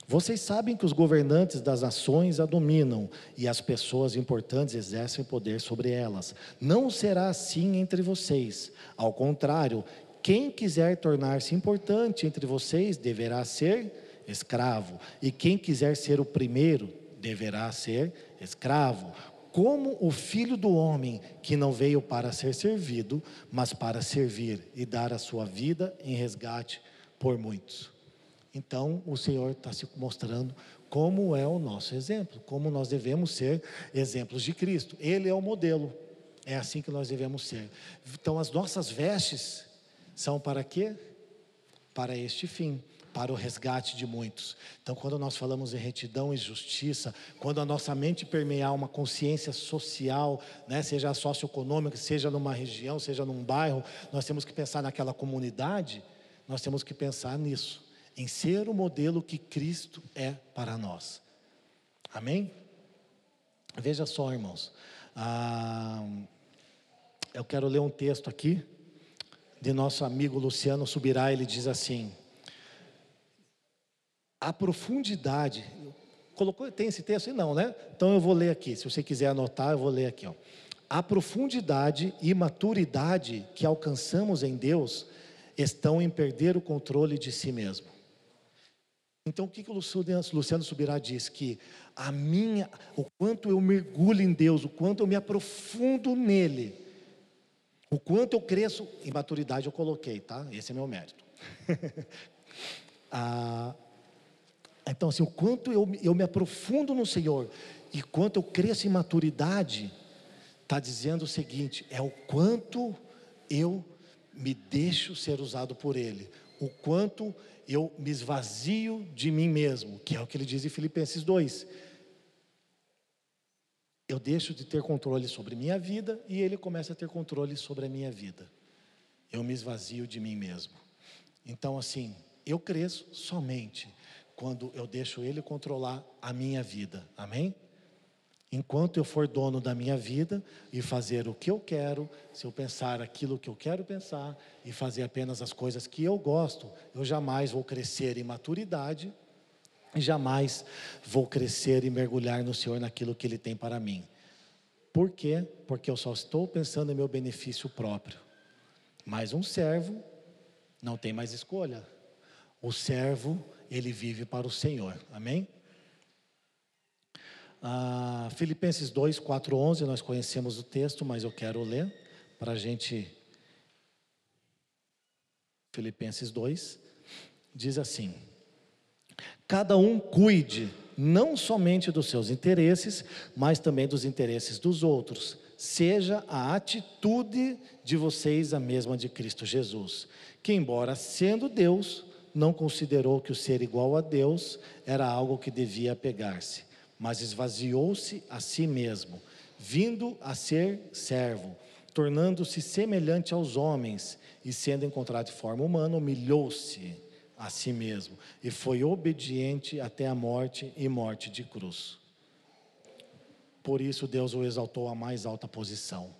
S2: Vocês sabem que os governantes das nações a dominam e as pessoas importantes exercem poder sobre elas. Não será assim entre vocês. Ao contrário, quem quiser tornar-se importante entre vocês deverá ser escravo, e quem quiser ser o primeiro deverá ser escravo como o filho do homem que não veio para ser servido, mas para servir e dar a sua vida em resgate por muitos. Então, o Senhor está se mostrando como é o nosso exemplo, como nós devemos ser exemplos de Cristo. Ele é o modelo, é assim que nós devemos ser. Então, as nossas vestes são para quê? Para este fim para o resgate de muitos. Então, quando nós falamos em retidão e justiça, quando a nossa mente permear uma consciência social, né, seja socioeconômica, seja numa região, seja num bairro, nós temos que pensar naquela comunidade, nós temos que pensar nisso, em ser o modelo que Cristo é para nós. Amém? Veja só, irmãos. Ah, eu quero ler um texto aqui de nosso amigo Luciano Subirá. Ele diz assim: a profundidade. Colocou, tem esse texto? Não, né? Então eu vou ler aqui. Se você quiser anotar, eu vou ler aqui. Ó. A profundidade e maturidade que alcançamos em Deus estão em perder o controle de si mesmo. Então o que, que o Luciano Subirá diz? Que a minha, o quanto eu mergulho em Deus, o quanto eu me aprofundo nele, o quanto eu cresço, em maturidade eu coloquei, tá? Esse é meu mérito. ah, então, assim, o quanto eu, eu me aprofundo no Senhor e quanto eu cresço em maturidade, está dizendo o seguinte: é o quanto eu me deixo ser usado por Ele, o quanto eu me esvazio de mim mesmo, que é o que ele diz em Filipenses 2. Eu deixo de ter controle sobre minha vida e Ele começa a ter controle sobre a minha vida. Eu me esvazio de mim mesmo. Então, assim, eu cresço somente quando eu deixo Ele controlar a minha vida. Amém? Enquanto eu for dono da minha vida e fazer o que eu quero, se eu pensar aquilo que eu quero pensar e fazer apenas as coisas que eu gosto, eu jamais vou crescer em maturidade e jamais vou crescer e mergulhar no Senhor naquilo que Ele tem para mim. Por quê? Porque eu só estou pensando em meu benefício próprio. Mas um servo não tem mais escolha. O servo ele vive para o Senhor. Amém? Ah, Filipenses 2, 4, 11, nós conhecemos o texto, mas eu quero ler para a gente. Filipenses 2 diz assim: Cada um cuide não somente dos seus interesses, mas também dos interesses dos outros. Seja a atitude de vocês a mesma de Cristo Jesus, que, embora sendo Deus, não considerou que o ser igual a Deus era algo que devia pegar-se, mas esvaziou-se a si mesmo, vindo a ser servo, tornando-se semelhante aos homens e sendo encontrado de forma humana, humilhou-se a si mesmo e foi obediente até a morte e morte de cruz. Por isso Deus o exaltou à mais alta posição.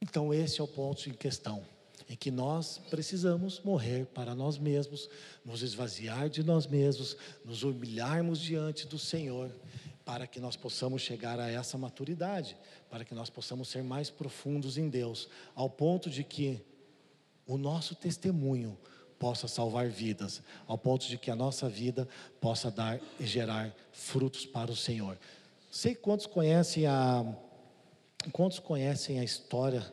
S2: Então esse é o ponto em questão, em que nós precisamos morrer para nós mesmos, nos esvaziar de nós mesmos, nos humilharmos diante do Senhor, para que nós possamos chegar a essa maturidade, para que nós possamos ser mais profundos em Deus, ao ponto de que o nosso testemunho possa salvar vidas, ao ponto de que a nossa vida possa dar e gerar frutos para o Senhor. Sei quantos conhecem a quantos conhecem a história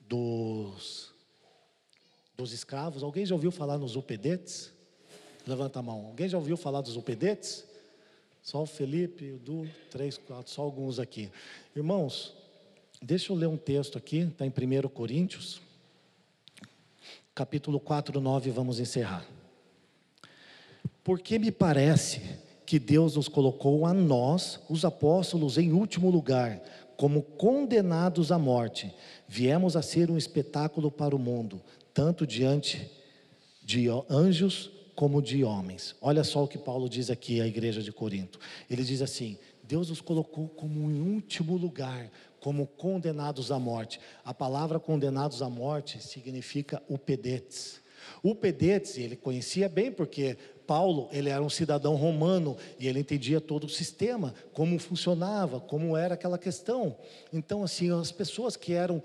S2: dos dos escravos. Alguém já ouviu falar nos upedetes? Levanta a mão. Alguém já ouviu falar dos upedetes? Só o Felipe, o Du, três, quatro, só alguns aqui. Irmãos, deixa eu ler um texto aqui, está em 1 Coríntios capítulo 4, 9, vamos encerrar. Porque me parece que Deus nos colocou a nós, os apóstolos, em último lugar, como condenados à morte. Viemos a ser um espetáculo para o mundo, tanto diante de anjos como de homens. Olha só o que Paulo diz aqui à igreja de Corinto. Ele diz assim: Deus nos colocou como em último lugar, como condenados à morte. A palavra condenados à morte significa upedetes. Upedetes, ele conhecia bem porque Paulo, ele era um cidadão romano e ele entendia todo o sistema, como funcionava, como era aquela questão. Então, assim, as pessoas que eram,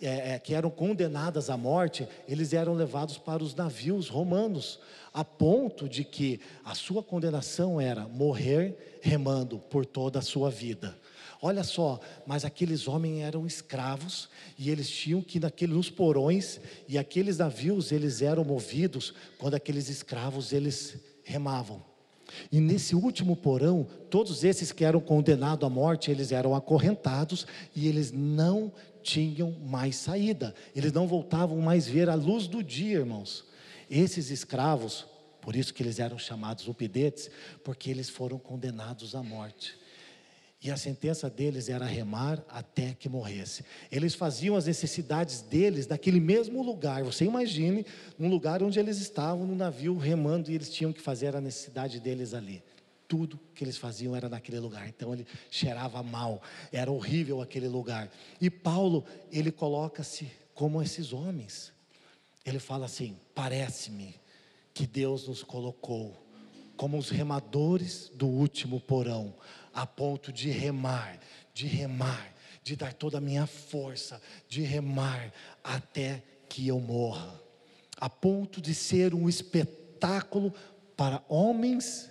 S2: é, é, que eram condenadas à morte, eles eram levados para os navios romanos, a ponto de que a sua condenação era morrer remando por toda a sua vida. Olha só, mas aqueles homens eram escravos e eles tinham que naquele nos porões e aqueles navios eles eram movidos quando aqueles escravos eles remavam. E nesse último porão, todos esses que eram condenados à morte, eles eram acorrentados e eles não tinham mais saída. Eles não voltavam mais ver a luz do dia, irmãos. Esses escravos, por isso que eles eram chamados upidetes, porque eles foram condenados à morte. E a sentença deles era remar até que morresse. Eles faziam as necessidades deles naquele mesmo lugar. Você imagine um lugar onde eles estavam no navio remando e eles tinham que fazer a necessidade deles ali. Tudo que eles faziam era naquele lugar. Então ele cheirava mal, era horrível aquele lugar. E Paulo, ele coloca-se como esses homens. Ele fala assim: parece-me que Deus nos colocou como os remadores do último porão a ponto de remar, de remar, de dar toda a minha força, de remar até que eu morra, a ponto de ser um espetáculo para homens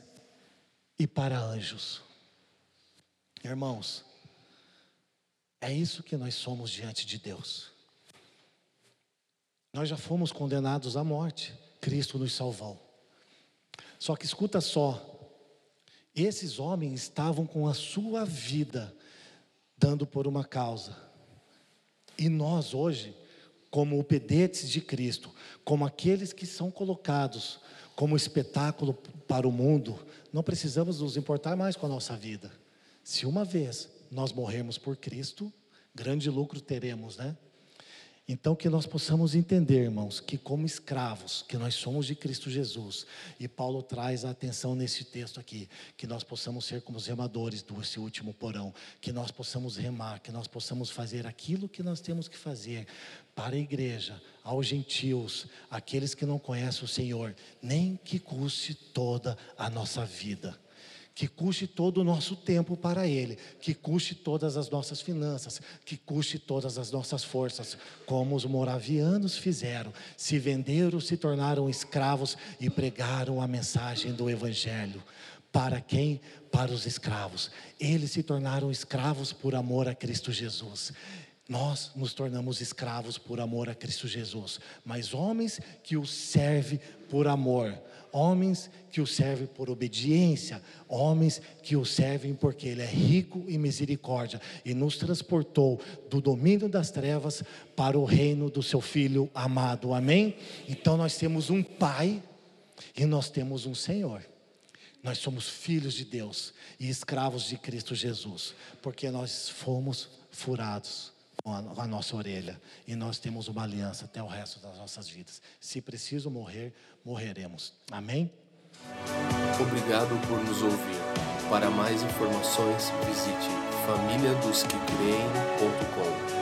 S2: e para anjos. Irmãos, é isso que nós somos diante de Deus. Nós já fomos condenados à morte, Cristo nos salvou. Só que escuta só, esses homens estavam com a sua vida dando por uma causa. E nós hoje, como opedetes de Cristo, como aqueles que são colocados como espetáculo para o mundo, não precisamos nos importar mais com a nossa vida. Se uma vez nós morrermos por Cristo, grande lucro teremos, né? Então, que nós possamos entender, irmãos, que como escravos, que nós somos de Cristo Jesus, e Paulo traz a atenção nesse texto aqui, que nós possamos ser como os remadores desse último porão, que nós possamos remar, que nós possamos fazer aquilo que nós temos que fazer para a igreja, aos gentios, aqueles que não conhecem o Senhor, nem que custe toda a nossa vida que custe todo o nosso tempo para Ele, que custe todas as nossas finanças, que custe todas as nossas forças, como os moravianos fizeram, se venderam, se tornaram escravos e pregaram a mensagem do Evangelho. Para quem? Para os escravos. Eles se tornaram escravos por amor a Cristo Jesus. Nós nos tornamos escravos por amor a Cristo Jesus, mas homens que o servem por amor homens que o servem por obediência, homens que o servem porque Ele é rico em misericórdia e nos transportou do domínio das trevas para o reino do Seu Filho amado. Amém? Então nós temos um Pai e nós temos um Senhor. Nós somos filhos de Deus e escravos de Cristo Jesus, porque nós fomos furados com a nossa orelha. E nós temos uma aliança até o resto das nossas vidas. Se preciso morrer, morreremos. Amém?
S1: Obrigado por nos ouvir. Para mais informações, visite famíliadosquecreem.com.